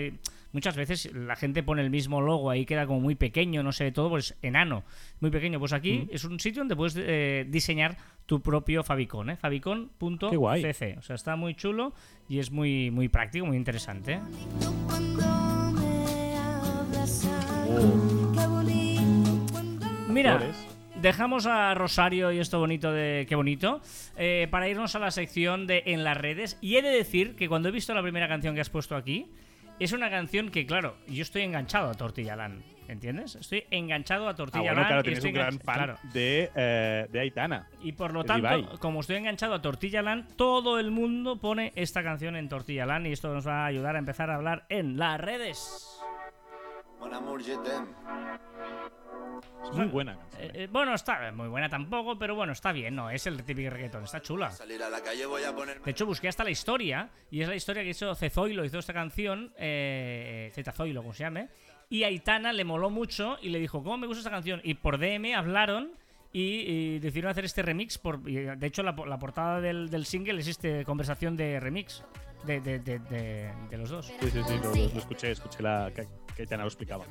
muchas veces la gente pone el mismo logo ahí, queda como muy pequeño, no sé, todo pues enano, muy pequeño. Pues aquí es un sitio donde puedes eh, diseñar tu propio Fabicon, ¿eh? Fabicon.cc. O sea, está muy chulo y es muy, muy práctico, muy interesante. ¿eh? Oh. Mira, dejamos a Rosario y esto bonito de qué bonito eh, para irnos a la sección de en las redes. Y he de decir que cuando he visto la primera canción que has puesto aquí, es una canción que, claro, yo estoy enganchado a Tortilla Land, ¿entiendes? Estoy enganchado a Ah, Tortilla bueno, Land. claro, y tienes estoy un gran fan claro. de, eh, de Aitana. Y por lo tanto, Ibai. como estoy enganchado a Tortilla Land, todo el mundo pone esta canción en Tortilla Land y esto nos va a ayudar a empezar a hablar en las redes. Je t'aime. Es muy buena canción. Eh, ¿eh? eh, bueno, está muy buena tampoco, pero bueno, está bien, no, es el típico reggaetón, está chula. Salir a la calle voy a ponerme. De hecho, busqué hasta la historia, y es la historia que hizo Cezoilo, hizo esta canción, eh, Zetazoilo, como se llame, y Aitana le moló mucho y le dijo, ¿cómo me gusta esta canción? Y por DM hablaron y, y decidieron hacer este remix. Por, y, de hecho, la, po- la portada del, del single es este conversación de remix de, de, de, de- de los dos. Sí, sí, sí, lo, lo- lo escuché, escuché la que, que Aitana lo explicaba.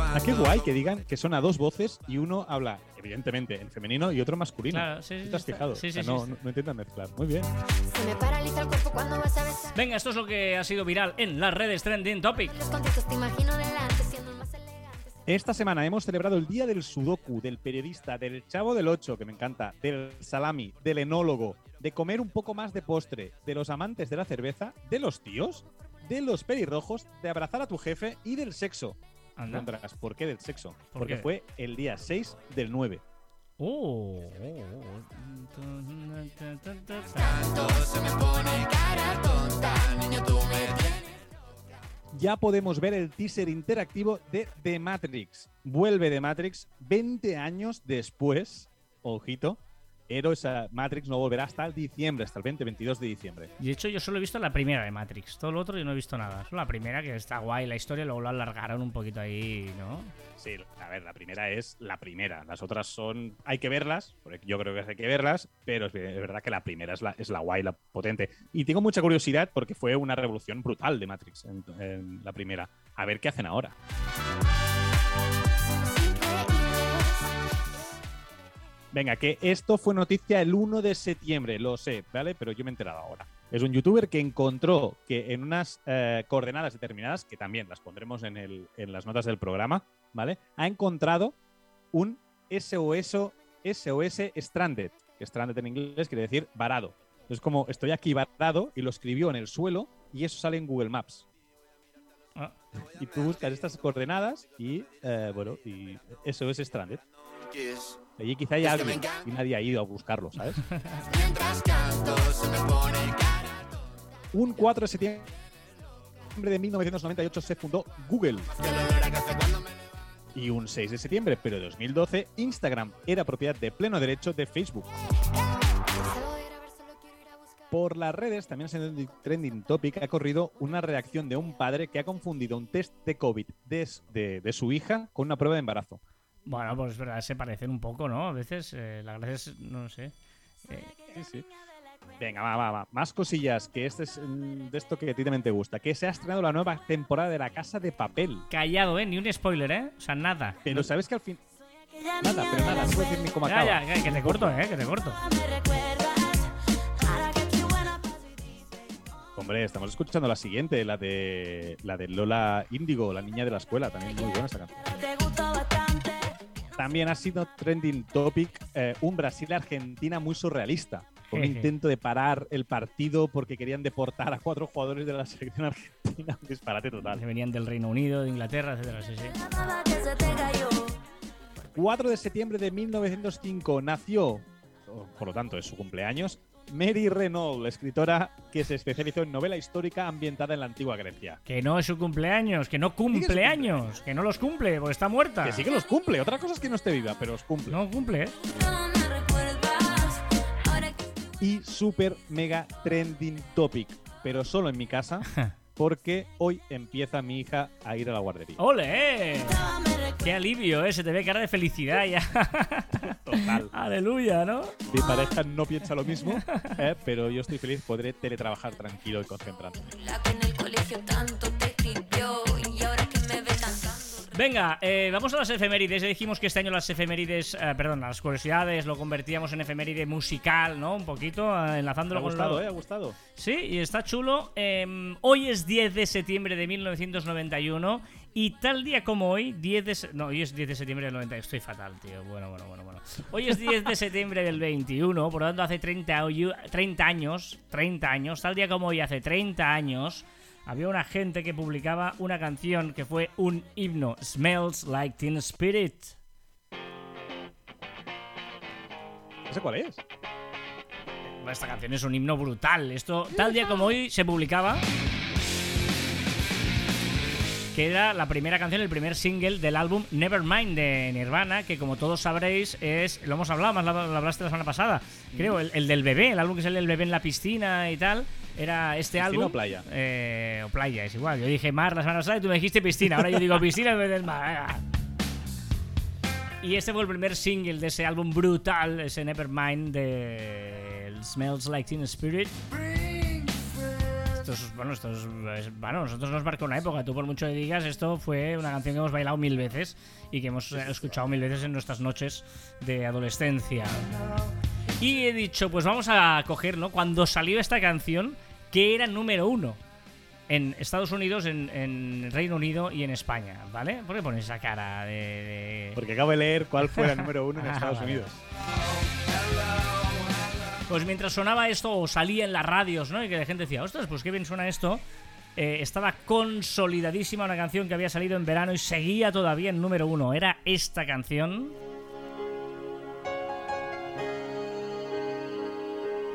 Ah, qué guay que digan que son a dos voces y uno habla, evidentemente, en femenino y otro masculino. Claro, sí, sí, ¿Sí te has está- fijado? sí, O sea, sí, no, sí. no, no intentan mezclar. Muy bien. se me paraliza el cuerpo cuando vas a besar. Venga, esto es lo que ha sido viral en las redes Trending Topic. Los te imagino delante Esta semana hemos celebrado el Día del Sudoku, del periodista, del Chavo del Ocho, que me encanta, del salami, del enólogo, de comer un poco más de postre, de los amantes de la cerveza, de los tíos, de los pelirrojos, de abrazar a tu jefe y del sexo. Preguntarás, ¿por qué del sexo? ¿Por Porque qué? fue el día 6 del 9. Oh. Ya podemos ver el teaser interactivo de The Matrix. Vuelve The Matrix 20 años después, ojito, pero esa Matrix no volverá hasta el diciembre, hasta el 20-22 de diciembre. De hecho, yo solo he visto la primera de Matrix. Todo lo otro yo no he visto nada. Solo la primera, que está guay la historia, luego lo alargaron un poquito ahí, ¿no? Sí, a ver, la primera es la primera. Las otras son. Hay que verlas, porque yo creo que hay que verlas, pero es, es verdad que la primera es la, es la guay, la potente. Y tengo mucha curiosidad porque fue una revolución brutal de Matrix en, en la primera. A ver qué hacen ahora. Venga, que esto fue noticia el 1 de septiembre, lo sé, ¿vale? Pero yo me he enterado ahora. Es un youtuber que encontró que en unas eh, coordenadas determinadas, que también las pondremos en, el- en las notas del programa, ¿vale? Ha encontrado un SOS, SOS Stranded, que Stranded en inglés quiere decir varado. Es como estoy aquí varado y lo escribió en el suelo y eso sale en Google Maps. Ah. Y tú buscas estas coordenadas y, eh, bueno, y SOS Stranded. Allí quizá hay alguien y nadie ha ido a buscarlo, ¿sabes? Un 4 de septiembre de 1998 se fundó Google. Y un 6 de septiembre, pero de 2012, Instagram era propiedad de pleno derecho de Facebook. Por las redes, también un trending topic, ha corrido una reacción de un padre que ha confundido un test de COVID de, de- de su hija con una prueba de embarazo. Bueno, pues es verdad, se parecen un poco, ¿no? A veces eh, la gracia es, no sé. eh, Sí, sí. Venga, va, va, va. Más cosillas, que este es mm, de esto que a ti también te gusta. Que se ha estrenado la nueva temporada de La Casa de Papel. callado, ¿eh? Ni un spoiler, ¿eh? O sea, nada. Pero sabes que al fin... Nada, pero nada, no puedo decir ni cómo Ya, acaba. ya, que- que te corto, ¿eh? Que te corto. Hombre, estamos escuchando la siguiente, la de la de Lola Índigo, la niña de la escuela. También muy buena esta canción. También ha sido trending topic eh, un Brasil-Argentina muy surrealista. Un intento de parar el partido porque querían deportar a cuatro jugadores de la selección argentina. Un disparate total. Que venían del Reino Unido, de Inglaterra, etcétera, sí, sí. 4 de septiembre de 1905 nació, por lo tanto es su cumpleaños, Mary Renault, escritora que se especializó en novela histórica ambientada en la antigua Grecia. Que no es su cumpleaños, que no cumple años, que no los cumple, porque está muerta. Que sí que los cumple, otra cosa es que no esté viva, pero los cumple. No cumple, ¿eh? Y super mega trending topic, pero solo en mi casa, porque hoy empieza mi hija a ir a la guardería. ¡Ole! ¡Qué alivio, eh! Se te ve cara de felicidad ya. Total. Aleluya, ¿no? Mi pareja no piensa lo mismo, eh, pero yo estoy feliz, podré teletrabajar tranquilo y concentrarme. La que en el colegio tanto te escribió Venga, eh, vamos a las efemérides. Ya dijimos que este año las efemérides, eh, perdón, las curiosidades lo convertíamos en efeméride musical, ¿no? Un poquito, eh, Me ha enlazándolo con gustado, lo- ¿eh? Ha gustado. Sí, y está chulo. Em, hoy es 10 de septiembre de 1991 y tal día como hoy, 10 de... se- No, hoy es 10 de septiembre del 91. Estoy fatal, tío. Bueno, bueno, bueno, bueno. Hoy es 10 de septiembre del 21, por lo tanto hace 30, hoy- 30 años, 30 años, tal día como hoy hace 30 años, había una gente que publicaba una canción que fue un himno, Smells Like Teen Spirit. No sé cuál es. Esta canción es un himno brutal. Esto, tal día como hoy, se publicaba. Que era la primera canción, el primer single del álbum Nevermind de Nirvana, que como todos sabréis es. Lo hemos hablado, más lo, hablaste la semana pasada. Creo, el, el del bebé, el álbum que sale el bebé en la piscina y tal. Era este ¿Piscina álbum. o playa? Eh, o playa, es igual. Yo dije mar la semana pasada y tú me dijiste piscina. Ahora yo digo piscina en vez del mar. Y este fue el primer single de ese álbum brutal, ese Nevermind de el Smells Like Teen Spirit. Esto es, bueno, esto es, es- bueno, nosotros nos marcó una época. Tú por mucho que digas, esto fue una canción que hemos bailado mil veces y que hemos eh, escuchado mil veces en nuestras noches de adolescencia. Y he dicho, pues vamos a coger, ¿no? Cuando salió esta canción, que era número uno en Estados Unidos, en, en Reino Unido y en España, ¿vale? ¿Por qué pones esa cara de- de, Porque acabo de leer cuál fue la número uno en Ah, Estados vale. Unidos. Pues mientras sonaba esto o salía en las radios, ¿no? Y que la gente decía, ostras, pues qué bien suena esto. eh, estaba consolidadísima una canción que había salido en verano y seguía todavía en número uno. Era esta canción.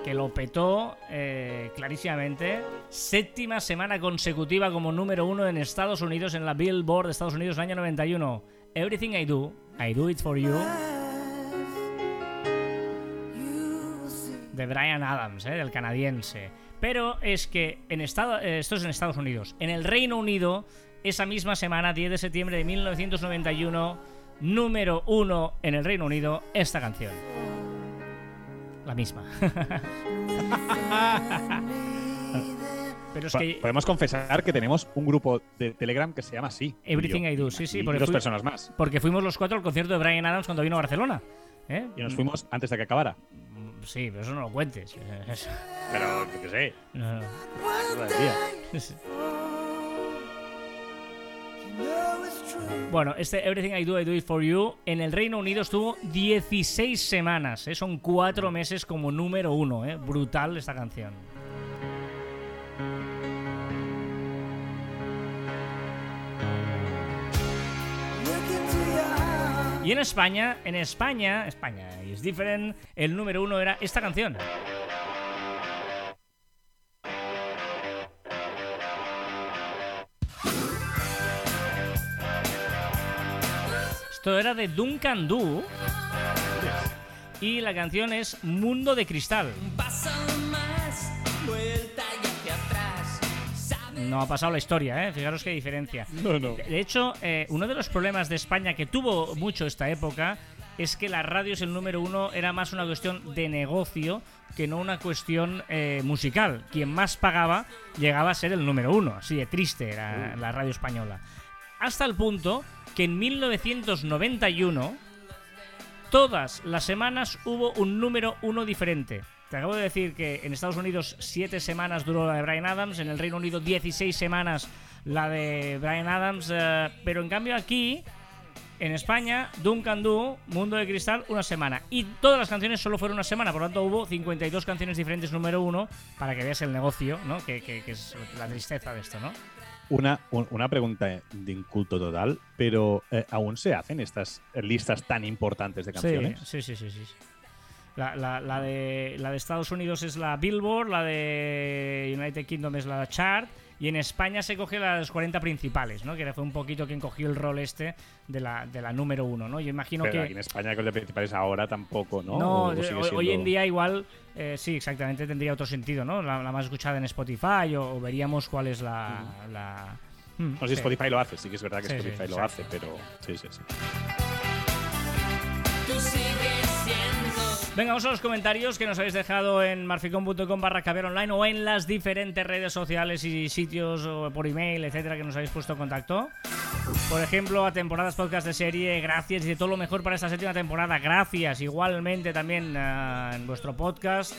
Que lo petó eh, clarísimamente. Séptima semana consecutiva como número uno en Estados Unidos, en la Billboard de Estados Unidos, año 91. Everything I Do, I Do It For You. De Brian Adams, eh, del canadiense. Pero es que en Estado, eh, esto es en Estados Unidos. En el Reino Unido, esa misma semana, 10 de septiembre de 1991, número uno en el Reino Unido, esta canción. La misma. Pero es Po- que Podemos confesar que tenemos un grupo de Telegram que se llama así. Everything. I Do, sí, sí, Y porque dos fui- personas más. porque fuimos los cuatro al concierto de Brian Adams cuando vino a Barcelona. ¿eh? Y nos fuimos antes de que acabara. Mm, Sí, pero eso no lo cuentes. Pero, qué sé. no, no. Bueno, este Everything I Do, I Do It For You en el Reino Unido estuvo 16 semanas, ¿eh? son cuatro meses como número uno, ¿eh? brutal esta canción. Y en España, en España, España is different, el número uno era esta canción. Esto era de Duncan Du. Y la canción es Mundo de Cristal. No ha pasado la historia, ¿eh? Fijaros qué diferencia. No, no. De hecho, eh, uno de los problemas de España que tuvo mucho esta época es que las radios, el número uno, era más una cuestión de negocio que no una cuestión eh, musical. Quien más pagaba llegaba a ser el número uno. Así de triste era la radio española. Hasta el punto que en 1991 todas las semanas hubo un número uno diferente. Te acabo de decir que en Estados Unidos 7 semanas duró la de Brian Adams, en el Reino Unido 16 semanas la de Brian Adams, eh, pero en cambio aquí, en España, Duncan Du, Mundo de Cristal, una semana. Y todas las canciones solo fueron una semana, por lo tanto hubo 52 canciones diferentes número uno, para que veas el negocio, ¿no? Que es la tristeza de esto, ¿no? Una, un- una pregunta de inculto total, pero eh, ¿aún se hacen estas listas tan importantes de canciones? Sí, sí, sí, sí. sí. La, la- la de, la de Estados Unidos es la Billboard, la de United Kingdom es la Chart, y en España se coge las 40 principales, ¿no? Que fue un poquito quien cogió el rol este de la, de la número uno, ¿no? Yo imagino Pero que... aquí en España con los principales ahora tampoco, ¿no? No, ¿O de- sigue hoy, siendo- en día igual, eh, sí, exactamente, tendría otro sentido, ¿no? La, la más escuchada en Spotify o, o veríamos cuál es la... la- Mm, No sé si sí. Spotify lo hace, sí que es verdad que Sí, sí, Spotify lo exacto. hace, pero sí, sí, sí. Venga, vamos a los comentarios que nos habéis dejado en marficom.com barra caber online o en las diferentes redes sociales y sitios o por email, etcétera, que nos habéis puesto en contacto. Por ejemplo, a temporadas podcast de serie, gracias y de todo lo mejor para esta séptima temporada. Gracias igualmente también ah, en vuestro podcast.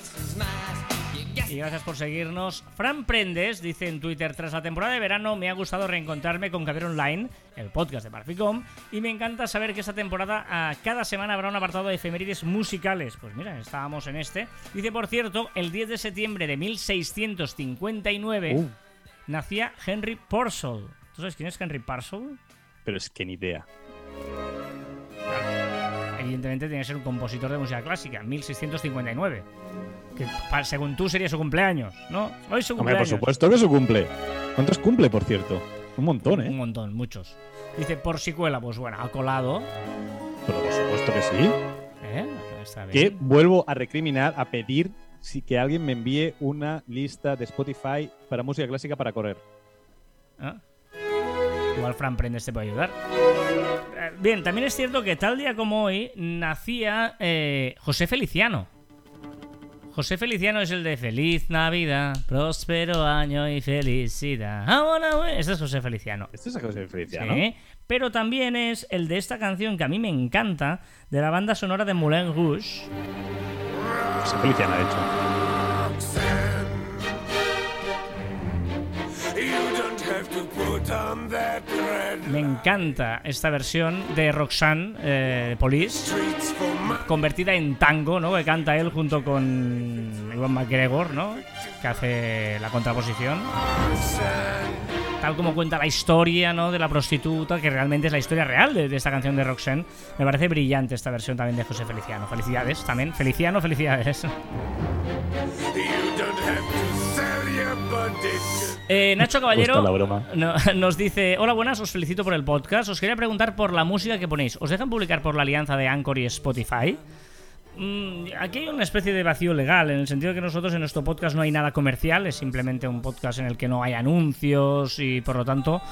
Y gracias por seguirnos. Fran Prendes dice en Twitter, tras la temporada de verano me ha gustado reencontrarme con Caber Online, el podcast de Marficom, y me encanta saber que esta temporada ah, cada semana habrá un apartado de efemérides musicales. Pues mira, estábamos en este. Dice, por cierto, el 10 de septiembre de 1659 Uh, nacía Henry Purcell. ¿Tú sabes quién es Henry Purcell? pero es que ni idea. Evidentemente tiene que ser un compositor de música clásica, 1659. Que según tú sería su cumpleaños, ¿no? Hoy su Hombre, por cumpleaños. supuesto que su cumple. ¿Cuántos cumple, por cierto? Un montón, Un ¿eh? montón, muchos. Dice, por secuela, pues bueno, ha colado. Pero por supuesto que sí. ¿eh? Está Que vuelvo a recriminar, a pedir si que alguien me envíe una lista de Spotify para música clásica para correr. ¿Ah? Igual Fran Prendes te puede ayudar. Eh, Bien, también es cierto que tal día como hoy nacía eh, José Feliciano. José Feliciano es el de Feliz Navidad, próspero año y felicidad. Este es José Feliciano. ¿Esto es José Feliciano? Sí, pero también es el de esta canción que a mí me encanta, de la banda sonora de Moulin Rouge. José Feliciano, de hecho. Me encanta esta versión de Roxanne eh, Police, convertida en tango, ¿no? Que canta él junto con Iwan McGregor, ¿no? Que hace la contraposición. Tal como cuenta la historia, ¿no? De la prostituta, que realmente es la historia real de, de esta canción de Roxanne. Me parece brillante esta versión también de José Feliciano. Felicidades también. Feliciano, felicidades. Eh, Nacho Caballero no- nos dice: Hola, buenas, os felicito por el podcast. Os quería preguntar por la música que ponéis. ¿Os dejan publicar por la alianza de Anchor y Spotify? Mm, aquí hay una especie de vacío legal, en el sentido de que nosotros en nuestro podcast no hay nada comercial, es simplemente un podcast en el que no hay anuncios y por lo tanto,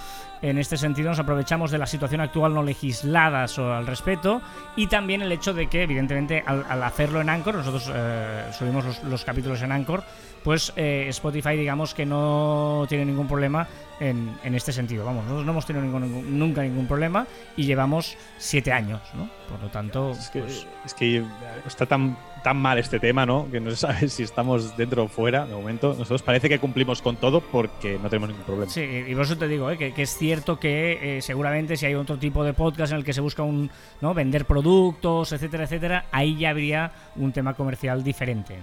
en este sentido nos aprovechamos de la situación actual no legislada al respecto y también el hecho de que, evidentemente, al, al hacerlo en Anchor, nosotros eh, subimos los, los capítulos en Anchor, pues eh, Spotify, digamos que no tiene ningún problema en, en este sentido. Vamos, nosotros no hemos tenido ningún- nunca ningún problema y llevamos siete años, ¿no? Por lo tanto, Es que, pues, es que está tan, tan mal este tema, ¿no? Que no se sabe si estamos dentro o fuera. De momento, nosotros parece que cumplimos con todo porque no tenemos ningún problema. Sí, y por eso te digo, ¿eh? que, que es cierto que eh, seguramente si hay otro tipo de podcast en el que se busca un no vender productos, etcétera, etcétera, ahí ya habría un tema comercial diferente.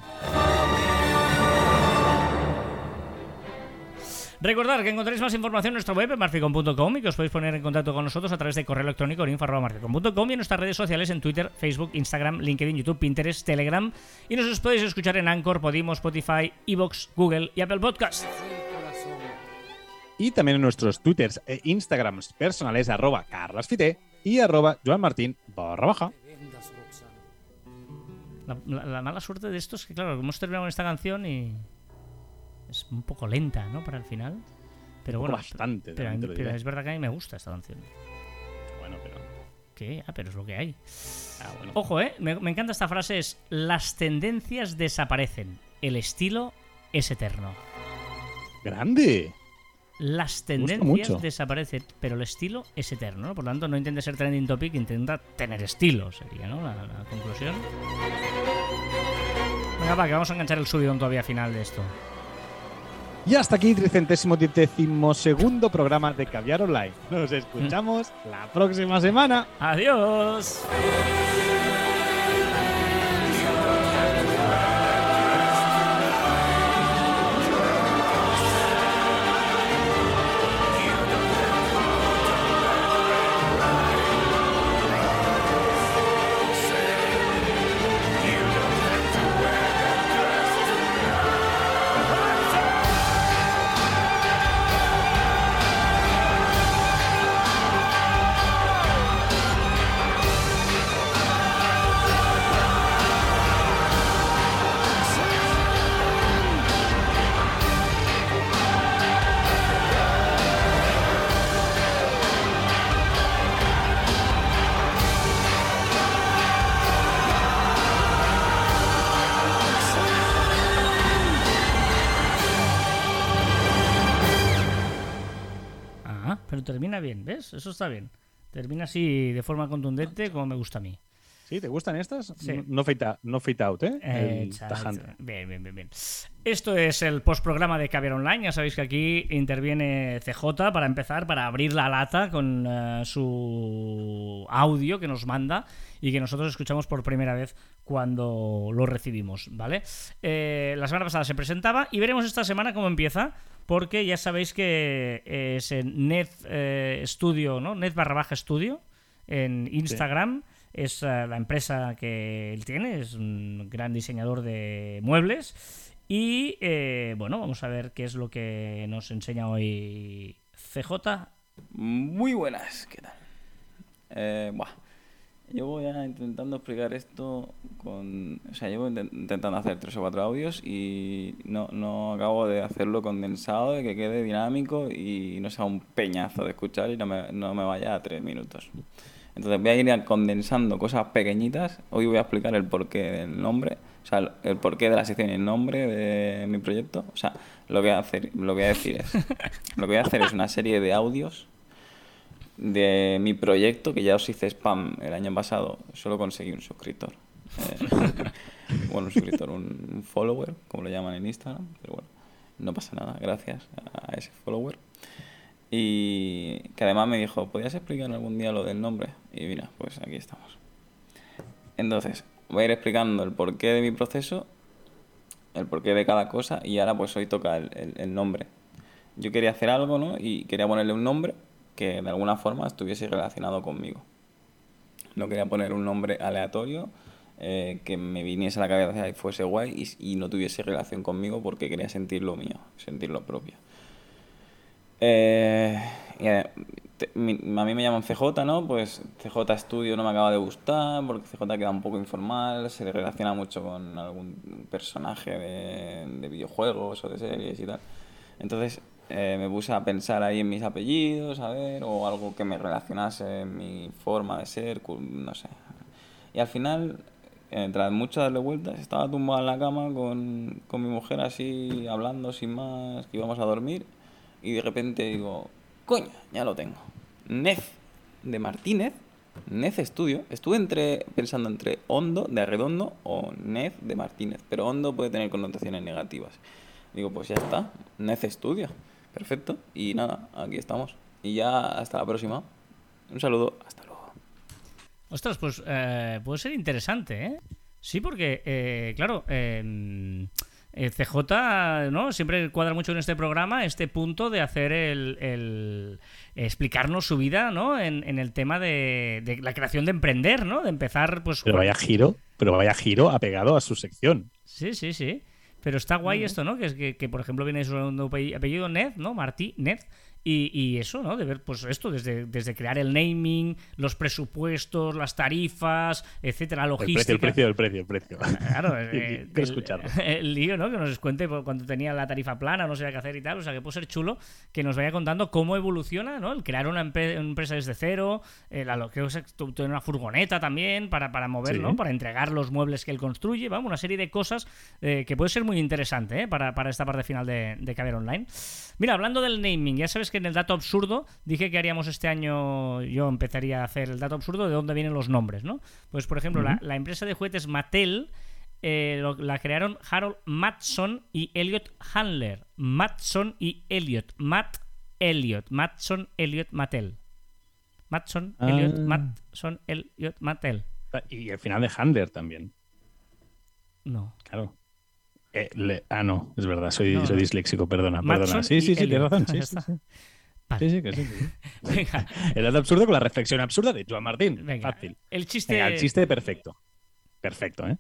Recordad que encontráis más información en nuestra web marficom.com y que os podéis poner en contacto con nosotros a través de correo electrónico en info.marficom.com y en nuestras redes sociales en Twitter, Facebook, Instagram, LinkedIn, YouTube, Pinterest, Telegram y nos os podéis escuchar en Anchor, Podimo, Spotify, Evox, Google y Apple Podcast. Y también en nuestros twitters e instagrams personales, arroba carlasfite y arroba joanmartin barra baja. La, la- la mala suerte de esto es que, claro, hemos terminado con esta canción y es un poco lenta, ¿no? Para el final. Pero bueno, bastante, pero, pero es verdad que a mí me gusta esta canción. Bueno, pero. ¿Qué? Ah, pero es lo que hay. ah, bueno. Ojo, ¿eh? Me, me encanta esta frase, es las tendencias desaparecen, el estilo es eterno. ¡Grande! Las tendencias desaparecen, pero el estilo es eterno. ¿no? Por lo tanto, no intente ser trending topic, intenta tener estilo, sería ¿no? la, la conclusión. Venga, va, que vamos a enganchar el subidón todavía final de esto. Y hasta aquí, tricentésimo segundo programa de Caviar Online. Nos escuchamos la próxima semana. Adiós. Termina bien, ¿ves? Eso está bien. Termina así de forma contundente como me gusta a mí. ¿Sí? ¿Te gustan estas? Sí. No, fade, out- no fade out, ¿eh? Exacto. tajante. Bien, bien, bien, bien. Esto es el postprograma de Caviar Online. Ya sabéis que aquí interviene CJ para empezar, para abrir la lata con eh, su audio que nos manda y que nosotros escuchamos por primera vez cuando lo recibimos, ¿vale? Eh, la semana pasada se presentaba y veremos esta semana cómo empieza. Porque ya sabéis que es en Net eh, Studio, ¿no? Net barra baja Studio en Instagram. Es eh, la empresa que él tiene, es un gran diseñador de muebles. Y eh, bueno, vamos a ver qué es lo que nos enseña hoy CJ. Muy buenas, ¿qué tal? Eh, buah. Llevo ya intentando explicar esto con... O sea, llevo inten- intentando hacer tres o cuatro audios y no, no acabo de hacerlo condensado, de que quede dinámico y no sea un peñazo de escuchar y no me, no me vaya a tres minutos. Entonces voy a ir condensando cosas pequeñitas. Hoy voy a explicar el porqué del nombre, o sea, el, el porqué de la sección y el nombre de mi proyecto. O sea, lo que voy a hacer, lo que voy a decir es, lo que voy a hacer es una serie de audios de mi proyecto, que ya os hice spam el año pasado, solo conseguí un suscriptor. Eh, bueno, un suscriptor, un, follower, como lo llaman en Instagram, pero bueno, no pasa nada, gracias a ese follower. Y que además me dijo, ¿podrías explicar algún día lo del nombre? Y mira, pues aquí estamos. Entonces, voy a ir explicando el porqué de mi proceso, el porqué de cada cosa, y ahora pues hoy toca el- el nombre. Yo quería hacer algo, ¿no? Y quería ponerle un nombre que de alguna forma estuviese relacionado conmigo. No quería poner un nombre aleatorio eh, que me viniese a la cabeza y fuese guay y, no tuviese relación conmigo porque quería sentir lo mío, sentir lo propio. Eh, eh, a mí me llaman CJ, ¿no? Pues CJ Studio no me acaba de gustar porque CJ queda un poco informal, se le relaciona mucho con algún personaje de, de videojuegos o de series y tal. Entonces eh, me puse a pensar ahí en mis apellidos, a ver, o algo que me relacionase mi forma de ser, no sé. Y al final, eh, tras mucho darle vueltas, estaba tumbado en la cama con, con mi mujer así, hablando sin más, que íbamos a dormir, y de repente digo, coño, ya lo tengo. Nez de Martínez, Nez Studio. Estuve entre, pensando entre Hondo de Arredondo o Nez de Martínez, pero Hondo puede tener connotaciones negativas. Digo, pues ya está, Nez Studio. Perfecto. Y nada, aquí estamos. Y ya hasta la próxima. Un saludo, hasta luego. Ostras, pues eh, puede ser interesante, ¿eh? Sí, porque, eh, claro, eh, eh, CJ, ¿no? Siempre cuadra mucho en este programa este punto de hacer el, el- explicarnos su vida, ¿no? En, en el tema de, de la creación de emprender, ¿no? De empezar, pues... Pero vaya giro, pero vaya giro apegado a su sección. Sí, sí, sí. Pero está guay esto, ¿no? Que es que, que, por ejemplo, viene su apellido Ned, ¿no? Martí, Ned. Y, y eso, ¿no? De ver, pues esto, desde, desde crear el naming, los presupuestos, las tarifas, etcétera, la El logística. precio, el precio, el precio, el precio. Claro, eh, el, escucharlo. el lío, ¿no? Que nos cuente cuando tenía la tarifa plana, no sabía qué hacer y tal. O sea, que puede ser chulo que nos vaya contando cómo evoluciona, ¿no? El crear una, empre- una empresa desde cero, eh, la, lo que tener una furgoneta también para, para mover, Sí. ¿no? Para entregar los muebles que él construye. Vamos, una serie de cosas eh, que puede ser muy interesante, ¿eh? Para, para esta parte final de, de Caber Online. Mira, hablando del naming, ya sabes que en el dato absurdo dije que haríamos este año, yo empezaría a hacer el dato absurdo de dónde vienen los nombres, ¿no? Pues, por ejemplo, la, la empresa de juguetes Mattel eh, lo- la crearon Harold Matson y Elliot Handler. Matson y Elliot. Matt Elliot. Matson, Elliot, Mattel. Matson, Ah. Elliot, Matson, Elliot, Mattel. Y el final de Handler también, No. claro. Eh, le- ah, no, es verdad, soy, No, soy no. disléxico, perdona, perdona. Sí, sí, sí, tienes razón. Sí, sí, sí. Vale. Sí, que sí, que sí. Venga, El dato absurdo con la reflexión absurda de Joan Martín. venga. Fácil. El chiste. Venga, el chiste perfecto. Perfecto, ¿eh?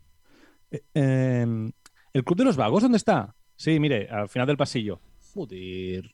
Eh, eh, ¿El Club de los Vagos dónde está? Sí, mire, al final del pasillo. Joder.